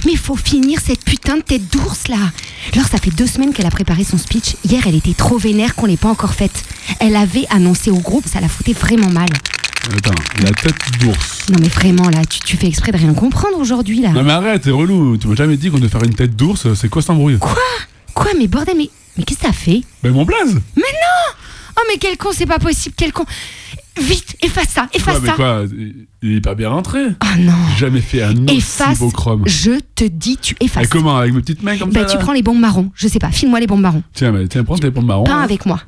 Mais faut finir cette putain de tête d'ours là Laure, ça fait deux semaines qu'elle a préparé son speech. Hier, elle était trop vénère qu'on l'ait pas encore faite. Elle avait annoncé au groupe, ça la foutait vraiment mal. Attends, la tête d'ours. Non mais vraiment là, tu, tu fais exprès de rien comprendre aujourd'hui là. Non mais arrête, t'es relou. Tu m'as jamais dit qu'on devait faire une tête d'ours. C'est quoi cet embrouille? Quoi? Quoi? Mais bordel, mais, mais qu'est-ce que ça fait? Ben mon blaze Mais non Oh mais quel con, c'est pas possible, quel con Vite, efface ça, efface Quoi, mais ça quoi Il est pas bien rentré Oh non J'ai jamais fait un aussi Efface, beau chrome. je te dis, tu Et effaces. comment Avec mes petites mains comme Bah ça tu prends les bombes marrons, je sais pas, file-moi les bombes marrons. Tiens, mais, tiens, prends tes pommes marron. Peins avec moi.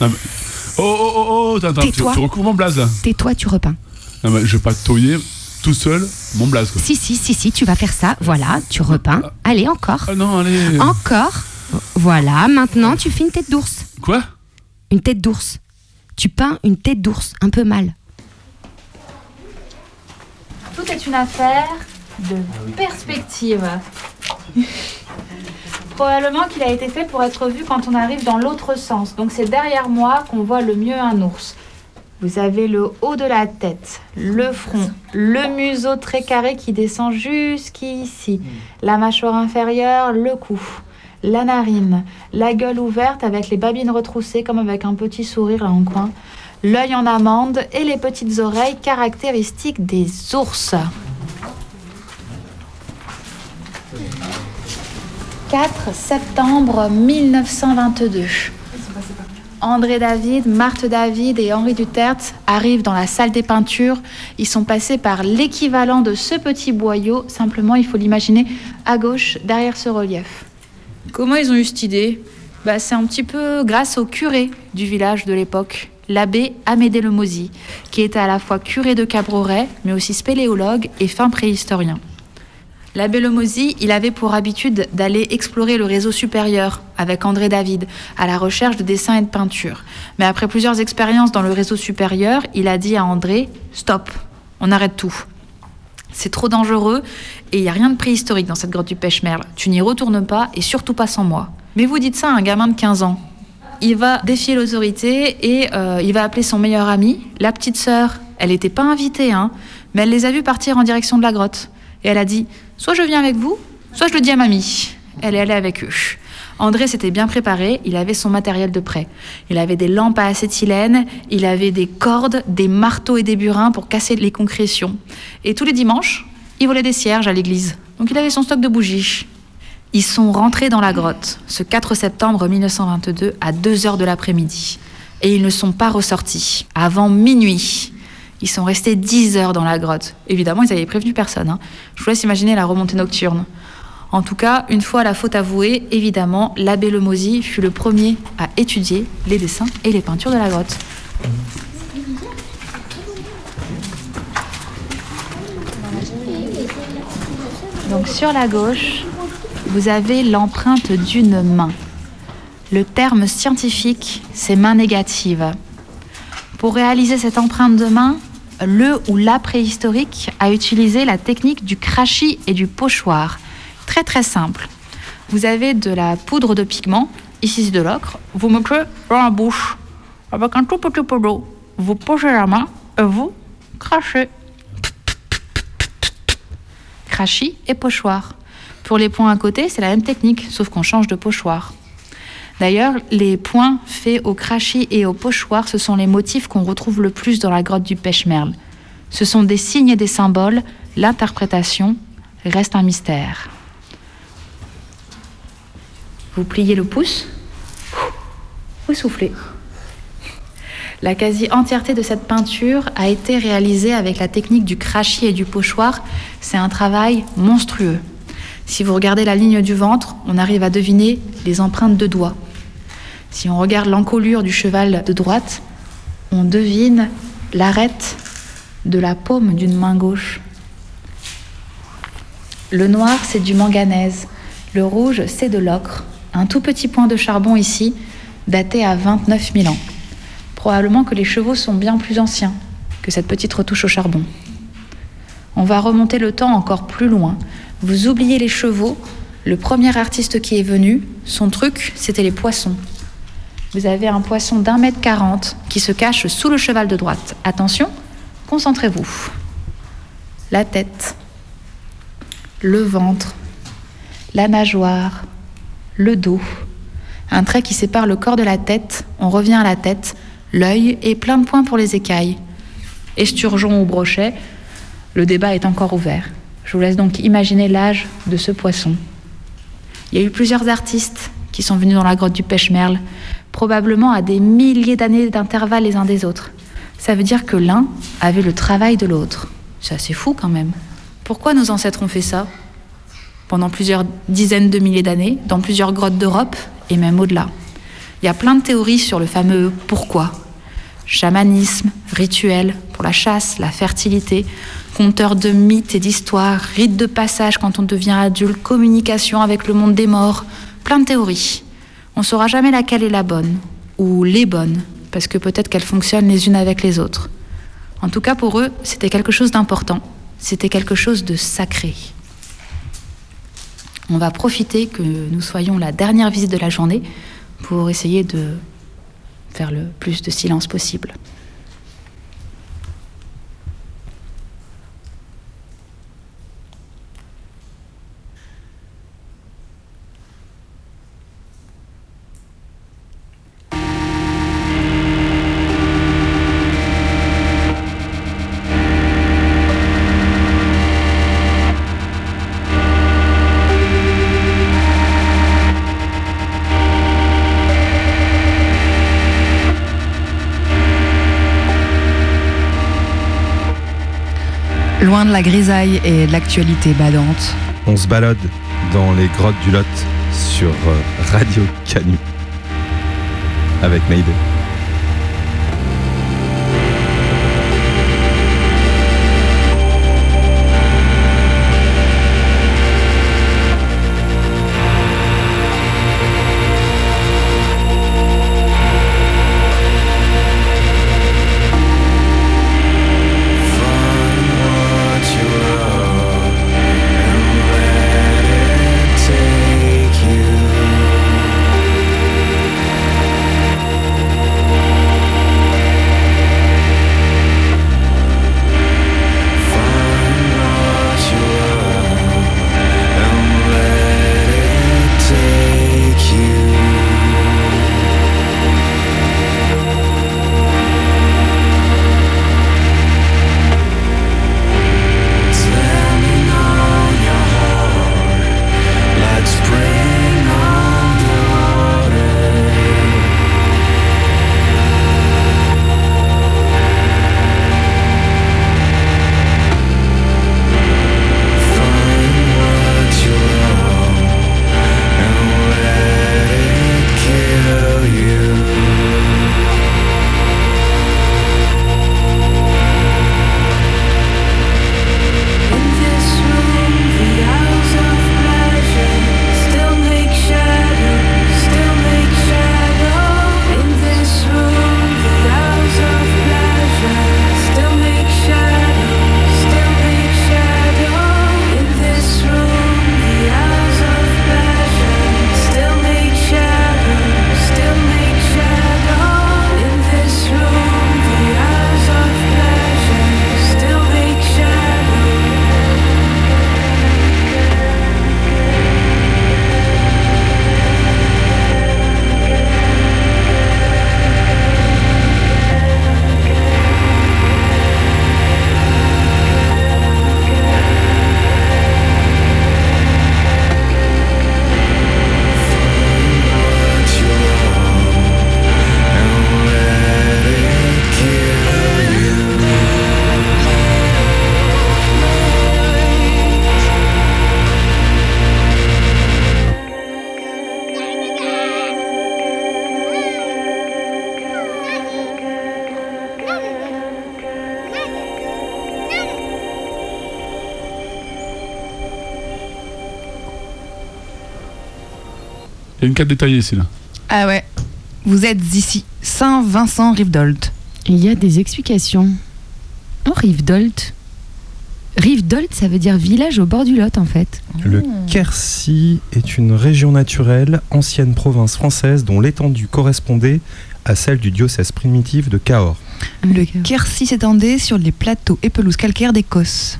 Non, mais- Oh, oh, oh, oh, attends, tu, recouvres mon blaze là. Tais-toi, tu repeins. Non, mais je vais pas touiller tout seul mon blaze quoi. Si, si, si, si, tu vas faire ça. Voilà, tu repeins. Allez, encore. Ah non, allez. Encore. Voilà, maintenant tu fais une tête d'ours. Quoi? Une tête d'ours. Tu peins une tête d'ours, un peu mal. Tout est une affaire de perspective. Probablement qu'il a été fait pour être vu quand on arrive dans l'autre sens. Donc c'est derrière moi qu'on voit le mieux un ours. Vous avez le haut de la tête, le front, le museau très carré qui descend jusqu'ici, la mâchoire inférieure, le cou, la narine, la gueule ouverte avec les babines retroussées comme avec un petit sourire en coin, l'œil en amande et les petites oreilles caractéristiques des ours. 4 septembre 1922. André David, Marthe David et Henri Duterte arrivent dans la salle des peintures. Ils sont passés par l'équivalent de ce petit boyau, simplement il faut l'imaginer à gauche derrière ce relief. Comment ils ont eu cette idée bah, C'est un petit peu grâce au curé du village de l'époque, l'abbé Amédée Le Mosy, qui était à la fois curé de Cabroret, mais aussi spéléologue et fin préhistorien. L'abbé Lemozy, il avait pour habitude d'aller explorer le réseau supérieur avec André David à la recherche de dessins et de peintures. Mais après plusieurs expériences dans le réseau supérieur, il a dit à André Stop, on arrête tout. C'est trop dangereux et il n'y a rien de préhistorique dans cette grotte du Pêche-Merle. Tu n'y retournes pas et surtout pas sans moi. Mais vous dites ça à un gamin de 15 ans. Il va défier l'autorité et euh, il va appeler son meilleur ami. La petite sœur, elle n'était pas invitée, hein, mais elle les a vus partir en direction de la grotte. Et elle a dit Soit je viens avec vous, soit je le dis à mamie. Elle est allée avec eux. André s'était bien préparé, il avait son matériel de prêt. Il avait des lampes à acétylène, il avait des cordes, des marteaux et des burins pour casser les concrétions. Et tous les dimanches, il volait des cierges à l'église. Donc il avait son stock de bougies. Ils sont rentrés dans la grotte ce 4 septembre 1922 à 2 heures de l'après-midi. Et ils ne sont pas ressortis avant minuit. Ils sont restés 10 heures dans la grotte. Évidemment, ils n'avaient prévenu personne. hein. Je vous laisse imaginer la remontée nocturne. En tout cas, une fois la faute avouée, évidemment, l'abbé Lemozy fut le premier à étudier les dessins et les peintures de la grotte. Donc sur la gauche, vous avez l'empreinte d'une main. Le terme scientifique, c'est main négative. Pour réaliser cette empreinte de main, le ou la préhistorique a utilisé la technique du crachis et du pochoir. Très très simple. Vous avez de la poudre de pigment, ici c'est de l'ocre, vous mettez dans la bouche avec un tout petit peu d'eau. Vous posez la main et vous crachez. Crachis et pochoir. Pour les points à côté, c'est la même technique, sauf qu'on change de pochoir. D'ailleurs, les points faits au crachis et au pochoir, ce sont les motifs qu'on retrouve le plus dans la grotte du Pêche-Merle. Ce sont des signes et des symboles, l'interprétation reste un mystère. Vous pliez le pouce, vous soufflez. La quasi-entièreté de cette peinture a été réalisée avec la technique du crachis et du pochoir. C'est un travail monstrueux. Si vous regardez la ligne du ventre, on arrive à deviner les empreintes de doigts. Si on regarde l'encolure du cheval de droite, on devine l'arête de la paume d'une main gauche. Le noir, c'est du manganèse. Le rouge, c'est de l'ocre. Un tout petit point de charbon ici, daté à 29 000 ans. Probablement que les chevaux sont bien plus anciens que cette petite retouche au charbon. On va remonter le temps encore plus loin. Vous oubliez les chevaux. Le premier artiste qui est venu, son truc, c'était les poissons. Vous avez un poisson d'un mètre quarante qui se cache sous le cheval de droite. Attention, concentrez-vous. La tête, le ventre, la nageoire, le dos. Un trait qui sépare le corps de la tête. On revient à la tête, l'œil et plein de points pour les écailles. Esturgeon ou brochet, le débat est encore ouvert. Je vous laisse donc imaginer l'âge de ce poisson. Il y a eu plusieurs artistes qui sont venus dans la grotte du Pêche-Merle, probablement à des milliers d'années d'intervalle les uns des autres. Ça veut dire que l'un avait le travail de l'autre. C'est assez fou quand même. Pourquoi nos ancêtres ont fait ça? Pendant plusieurs dizaines de milliers d'années, dans plusieurs grottes d'Europe et même au-delà. Il y a plein de théories sur le fameux pourquoi. Chamanisme, rituel pour la chasse, la fertilité, conteur de mythes et d'histoires, rite de passage quand on devient adulte, communication avec le monde des morts, plein de théories. On ne saura jamais laquelle est la bonne, ou les bonnes, parce que peut-être qu'elles fonctionnent les unes avec les autres. En tout cas, pour eux, c'était quelque chose d'important, c'était quelque chose de sacré. On va profiter que nous soyons la dernière visite de la journée pour essayer de faire le plus de silence possible. De la grisaille et de l'actualité badante, On se balade dans les grottes du Lot sur euh, Radio Canu avec Mayday. Une carte détaillée ici, là. Ah ouais. Vous êtes ici, Saint-Vincent-Rivedolt. Il y a des explications. Oh, Rivedolt. Rivedolt, ça veut dire village au bord du Lot, en fait. Le Quercy est une région naturelle, ancienne province française dont l'étendue correspondait à celle du diocèse primitif de Cahors. Le Quercy s'étendait sur les plateaux et pelouses calcaires d'Écosse.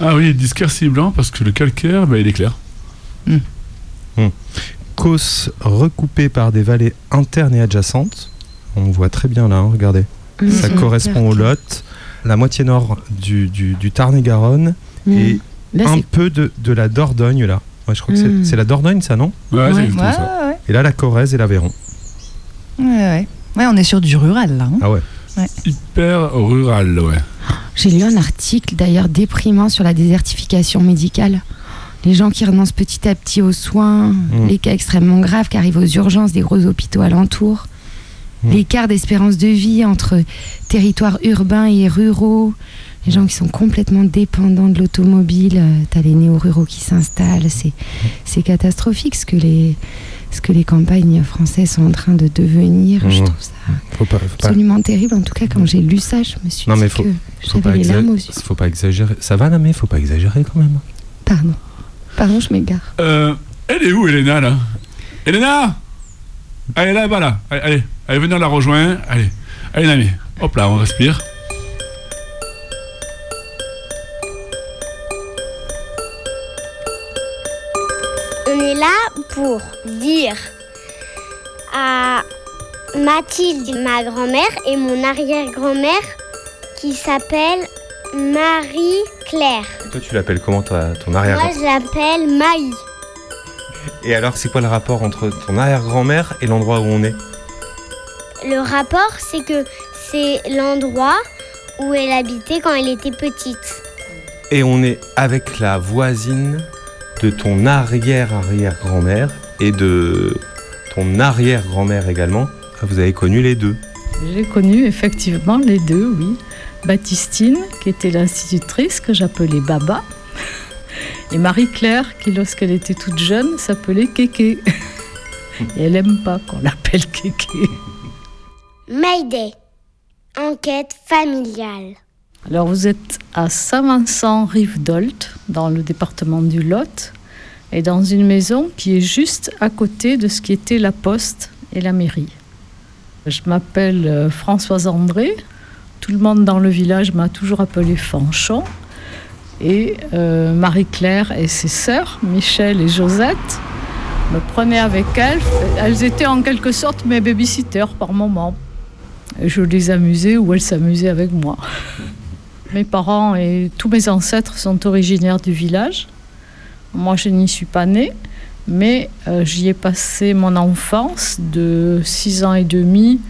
Ah oui, ils disent Quercy blanc parce que le calcaire, bah, il est clair. Hmm. Causse recoupée par des vallées internes et adjacentes. On voit très bien là, hein, regardez. Mmh, Ça correspond au Lot, la moitié nord du, du, du Tarn-et-Garonne Mmh. et Là, un peu de, de la Dordogne là. Ouais, je crois que c'est- c'est la Dordogne ça, non? Ouais, c'est exactement Ouais, ça. ouais. Et là, la Corrèze et l'Aveyron. Ouais, ouais. Ouais, on est sur du rural là. hein. Ah ouais. Ouais. Hyper rural, ouais. J'ai lu un article d'ailleurs déprimant sur la désertification médicale. Les gens qui renoncent petit à petit aux soins, Mm. les cas extrêmement graves qui arrivent aux urgences des gros hôpitaux alentours, Mm. l'écart d'espérance de vie entre territoires urbains et ruraux, les gens qui sont complètement dépendants de l'automobile, euh, t'as les néo-ruraux qui s'installent, c'est, catastrophique ce que, les, ce que les campagnes françaises sont en train de devenir. Je Mm. trouve ça Faut pas, faut pas- absolument terrible. En tout cas, quand j'ai lu ça, je me suis Non dit mais faut, que faut, pas j'avais les larmes aux yeux. faut pas exagérer. Ça va là mais faut pas exagérer quand même. Pardon. Pardon, je m'égare. Euh, elle est où, Elena, là? Elena Elle est là-bas, là. Allez, allez, allez, venez, on la rejoint. Allez, allez, Nami. Hop là, on respire. On est là pour dire à Mathilde, ma grand-mère, et mon arrière-grand-mère, qui s'appelle Marie-Claire. Toi tu l'appelles comment ta- ton Moi, arrière je l'appelle Maï. Et alors c'est quoi le rapport entre ton arrière-grand-mère et l'endroit où on est? Le rapport, c'est que c'est l'endroit où elle habitait quand elle était petite. Et on est avec la voisine de ton arrière-arrière-grand-mère et de ton arrière-grand-mère également. Vous avez connu les deux. J'ai connu effectivement les deux, oui. Baptistine, qui était l'institutrice, que j'appelais Baba, et Marie-Claire, qui lorsqu'elle était toute jeune s'appelait Kéké. Et elle aime pas qu'on l'appelle Kéké. Mayday. Enquête familiale. Alors vous êtes à Saint-Vincent, rive d'Olt, dans le département du Lot, et dans une maison qui est juste à côté de ce qui était la poste et la mairie. Je m'appelle euh, Françoise André. Tout le monde dans le village m'a toujours appelé Fanchon. Et euh, Marie-Claire et ses sœurs, Michel et Josette, me prenaient avec elles. Elles étaient en quelque sorte mes babysitters par moment. Je les amusais ou elles s'amusaient avec moi. Mes parents et tous mes ancêtres sont originaires du village. Moi, je n'y suis pas née, mais euh, j'y ai passé mon enfance de 6 ans et demi,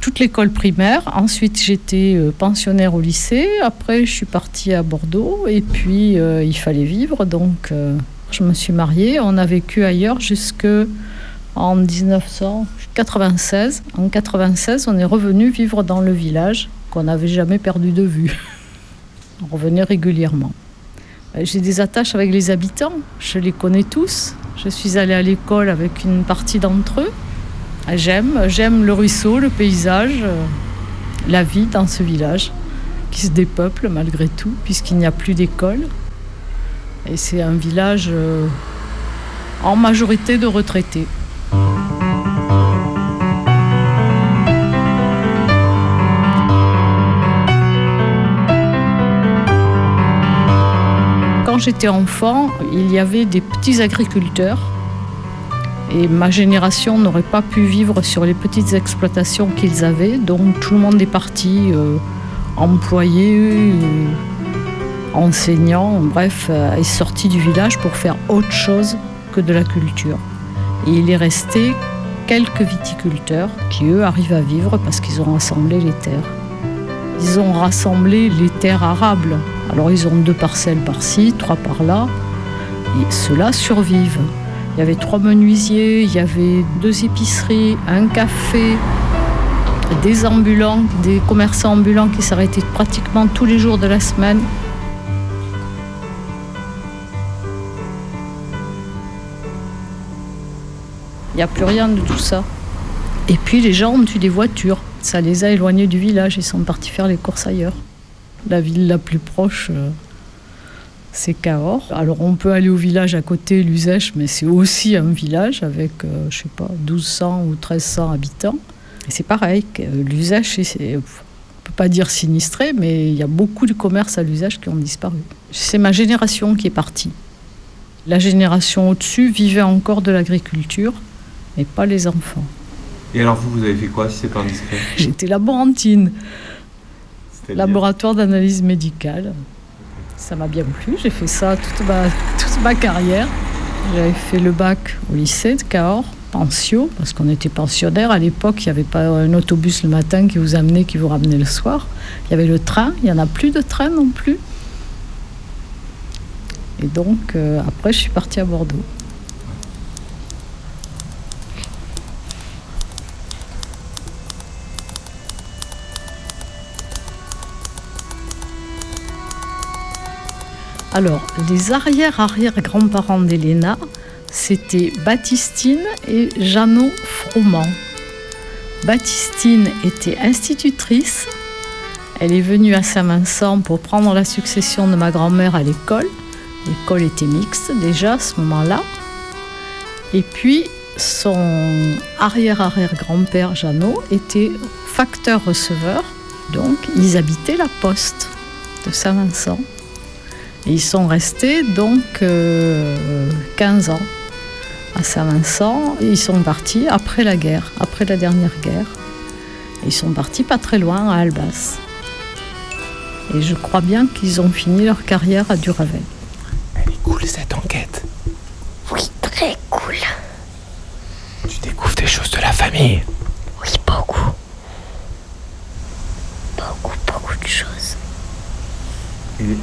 toute l'école primaire. Ensuite, j'étais euh, pensionnaire au lycée. Après, je suis partie à Bordeaux et puis euh, il fallait vivre, donc euh, je me suis mariée. On a vécu ailleurs jusque en 1996. En 96, on est revenu vivre dans le village qu'on n'avait jamais perdu de vue. On revenait régulièrement. J'ai des attaches avec les habitants, je les connais tous. Je suis allée à l'école avec une partie d'entre eux. J'aime, j'aime le ruisseau, le paysage, euh, la vie dans ce village qui se dépeuple malgré tout, puisqu'il n'y a plus d'école. Et c'est un village euh, en majorité de retraités. Quand j'étais enfant, il y avait des petits agriculteurs et ma génération n'aurait pas pu vivre sur les petites exploitations qu'ils avaient, donc tout le monde est parti, euh, employé, euh, enseignant, bref, euh, est sorti du village pour faire autre chose que de la culture. Et il est resté quelques viticulteurs qui, eux, arrivent à vivre parce qu'ils ont rassemblé les terres. Ils ont rassemblé les terres arables. Alors ils ont deux parcelles par-ci, trois par-là, et ceux-là survivent. Il y avait trois menuisiers, il y avait deux épiceries, un café, des ambulants, des commerçants ambulants qui s'arrêtaient pratiquement tous les jours de la semaine. Il n'y a plus rien de tout ça. Et puis les gens ont eu des voitures. Ça les a éloignés du village. Ils sont partis faire les courses ailleurs. La ville la plus proche, euh, c'est Cahors. Alors on peut aller au village à côté, Luzèche, mais c'est aussi un village avec, euh, je sais pas, 1200 ou 1300 habitants. Et c'est pareil, euh, Luzèche, c'est- on peut pas dire sinistré, mais il y a beaucoup de commerces à Luzèche qui ont disparu. C'est ma génération qui est partie. La génération au-dessus vivait encore de l'agriculture, mais pas les enfants. Et alors vous, vous avez fait quoi si c'est pas indiscret? J'étais laborantine, laboratoire d'analyse médicale. Ça m'a bien plu, j'ai fait ça toute ma, toute ma carrière. J'avais fait le bac au lycée de Cahors, pensio, parce qu'on était pensionnaire. À l'époque, il n'y avait pas un autobus le matin qui vous amenait, qui vous ramenait le soir. Il y avait le train, il n'y en a plus de train non plus. Et donc, euh, après, je suis partie à Bordeaux. Alors, les arrière-arrière-grands-parents d'Elena, c'était Baptistine et Jeannot Froment. Baptistine était institutrice. Elle est venue à Saint-Vincent pour prendre la succession de ma grand-mère à l'école. L'école était mixte déjà à ce moment-là. Et puis, son arrière-arrière-grand-père Jeannot était facteur-receveur. Donc, ils habitaient la poste de Saint-Vincent. Ils sont restés donc euh, 15 ans à Saint-Vincent. Ils sont partis après la guerre, après la dernière guerre. Ils sont partis pas très loin, à Albas. Et je crois bien qu'ils ont fini leur carrière à Duravel. Cool cette enquête. Oui, très cool. Tu découvres des choses de la famille. Oui, beaucoup. Beaucoup, beaucoup de choses.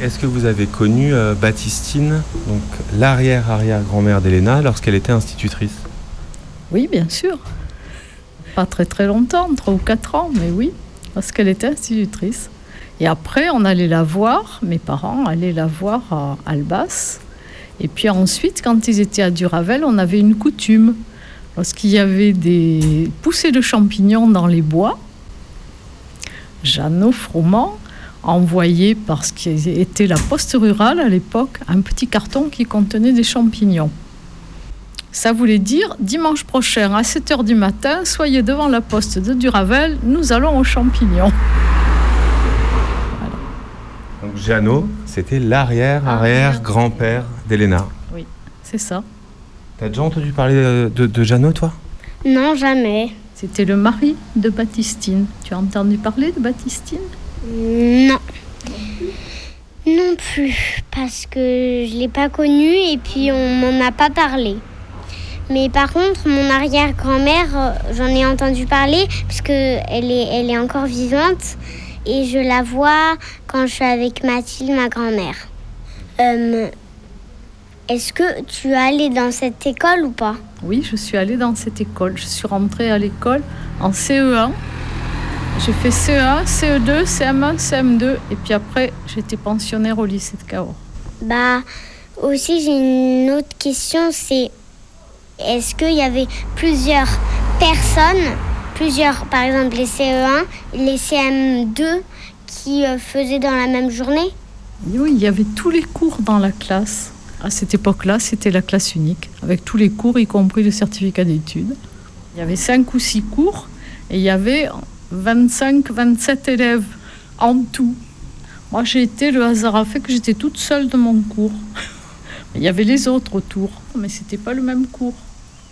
Est-ce que vous avez connu euh, Baptistine, donc l'arrière-arrière-grand-mère d'Elena, lorsqu'elle était institutrice? Oui, bien sûr. Pas très très longtemps, 3 ou 4 ans, mais oui, parce qu'elle était institutrice. Et après, on allait la voir, mes parents allaient la voir à Albas. Et puis ensuite, quand ils étaient à Duravel, on avait une coutume. Lorsqu'il y avait des poussées de champignons dans les bois, Jeannot Froment envoyait, parce qu'il était la poste rurale à l'époque, un petit carton qui contenait des champignons. Ça voulait dire dimanche prochain à 7h du matin, soyez devant la poste de Duravel, nous allons aux champignons. Donc Jeannot, c'était l'arrière-arrière-grand-père d'Elena. Oui, c'est ça. T'as déjà entendu parler de, de, de Jeannot, toi? Non, jamais. C'était le mari de Baptistine. Tu as entendu parler de Baptistine? Non. Non plus, parce que je ne l'ai pas connu et puis on m'en a pas parlé. Mais par contre, mon arrière-grand-mère, euh, j'en ai entendu parler parce qu'elle est, elle est encore vivante et je la vois quand je suis avec Mathilde, ma grand-mère. Euh, Est-ce que tu es allée dans cette école ou pas? Oui, je suis allée dans cette école. Je suis rentrée à l'école en CE1. J'ai fait E CE1, CE2, CM1, CM2 et puis après, j'étais pensionnaire au lycée de Cahors. Bah, aussi, j'ai une autre question, c'est est-ce qu'il y avait plusieurs personnes, plusieurs, par exemple les CE1, les CM2, qui euh, faisaient dans la même journée? Oui, il y avait tous les cours dans la classe. À cette époque-là, c'était la classe unique, avec tous les cours, y compris le certificat d'études. Il y avait cinq ou six cours et il y avait 25, 27 élèves en tout. Moi, j'ai été, le hasard a fait que j'étais toute seule de mon cours. Il y avait les autres autour, mais c'était pas le même cours.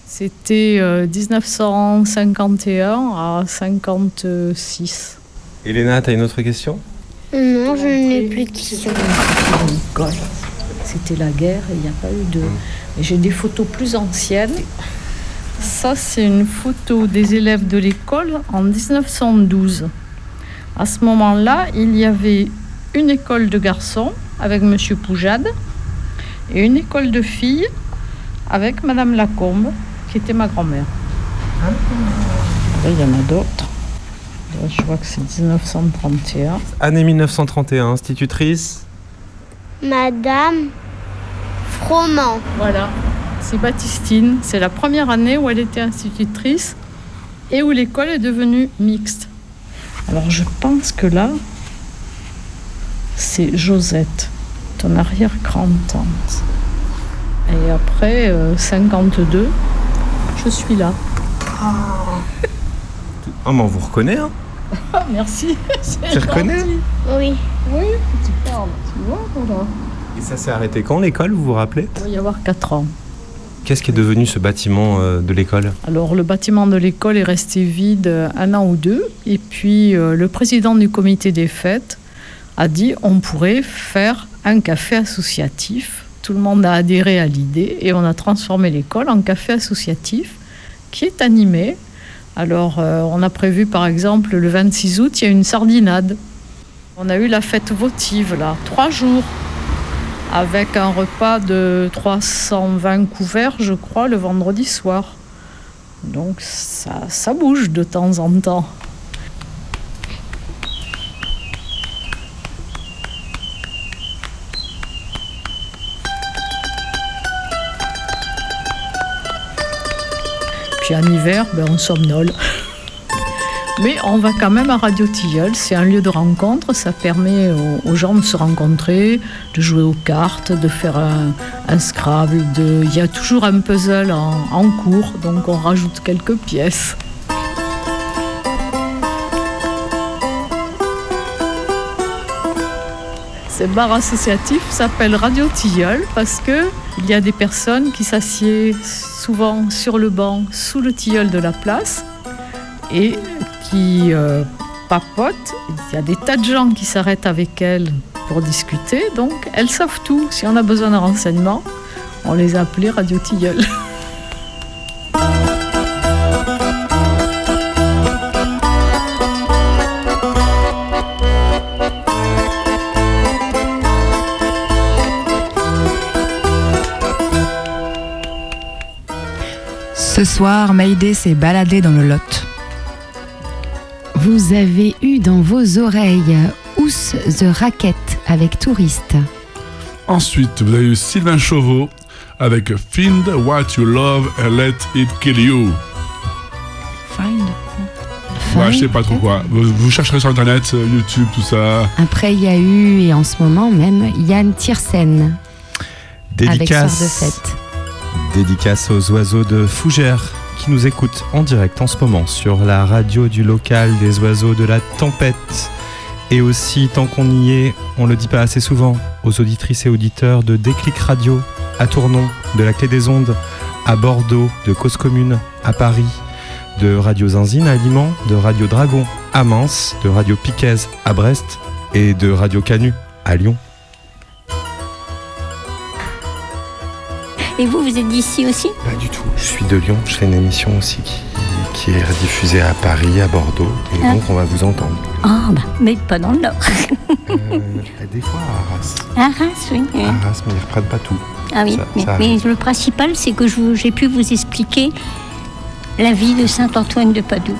C'était euh, 1951 à 56. Elena, t'as une autre question? Non, je n'ai plus de questions. L'école. C'était la guerre et il n'y a pas eu de. Et j'ai des photos plus anciennes. Ça, c'est une photo des élèves de l'école en 1912. À ce moment-là, il y avait une école de garçons avec Monsieur Poujade et une école de filles avec Madame Lacombe, qui était ma grand-mère. Là, il y en a d'autres. Là, je vois que c'est 1931. Année 1931, institutrice. Madame Froment. Voilà, c'est Baptistine. C'est la première année où elle était institutrice et où l'école est devenue mixte. Alors je pense que là, c'est Josette, ton arrière-grand-tante. Et après, euh, 52, je suis là. Oh, mais on vous reconnaît, hein Ah, merci. Tu reconnais Oui. Oui, tu parles, tu vois, voilà. Et ça s'est arrêté quand l'école, vous vous rappelez? Il doit y avoir 4 ans. Qu'est-ce qui est devenu ce bâtiment euh, de l'école Alors le bâtiment de l'école est resté vide un an ou deux. Et puis euh, le président du comité des fêtes a dit on pourrait faire un café associatif. Tout le monde a adhéré à l'idée et on a transformé l'école en café associatif qui est animé. Alors euh, on a prévu par exemple le 26 août, il y a une sardinade. On a eu la fête votive là, trois jours avec un repas de 320 couverts, je crois, le vendredi soir. Donc ça, ça bouge de temps en temps. Puis en hiver, ben, on somnole. Mais on va quand même à Radio Tilleul, c'est un lieu de rencontre, ça permet aux, gens de se rencontrer, de jouer aux cartes, de faire un, Scrabble. Il y a toujours un puzzle en, en cours, donc on rajoute quelques pièces. Ce bar associatif s'appelle Radio Tilleul parce que il y a des personnes qui s'assiedent souvent sur le banc sous le tilleul de la place et qui euh, papote. Il y a des tas de gens qui s'arrêtent avec elle pour discuter. Donc, elles savent tout. Si on a besoin d'un renseignement, on les a Radio Tilleul. Ce soir, Maïdé s'est baladée dans le Lot. Vous avez eu dans vos oreilles Ous the Racket avec Touriste. Ensuite, vous avez eu Sylvain Chauveau avec Find What You Love and Let It Kill You. Find. Ouais, je sais pas trop quoi. Vous, vous chercherez sur internet, euh, YouTube, tout ça. Après, il y a eu, et en ce moment même, Yann Tiersen avec Soir de Dédicace, fête. dédicace aux oiseaux de Fougères qui nous écoutent en direct en ce moment sur la radio du local des oiseaux de la tempête. Et aussi, tant qu'on y est, on le dit pas assez souvent, aux auditrices et auditeurs de Déclic Radio à Tournon, de la Clé des Ondes à Bordeaux, de Cause Commune à Paris, de Radio Zinzine à Liman, de Radio Dragon à Mans, de Radio Piquez à Brest et de Radio Canu à Lyon. Et vous, vous êtes d'ici aussi? Pas du tout. Je suis de Lyon, je fais une émission aussi qui, qui est rediffusée à Paris, à Bordeaux, et Ah. donc on va vous entendre. Ah, bah, mais pas dans le Nord. Euh, des fois à Arras. Arras, oui. oui. Arras, mais ils reprennent pas tout. Ah oui, Ça- mais, ça mais arrive. le principal, c'est que j'ai pu vous expliquer la vie de Saint Antoine de Padoue.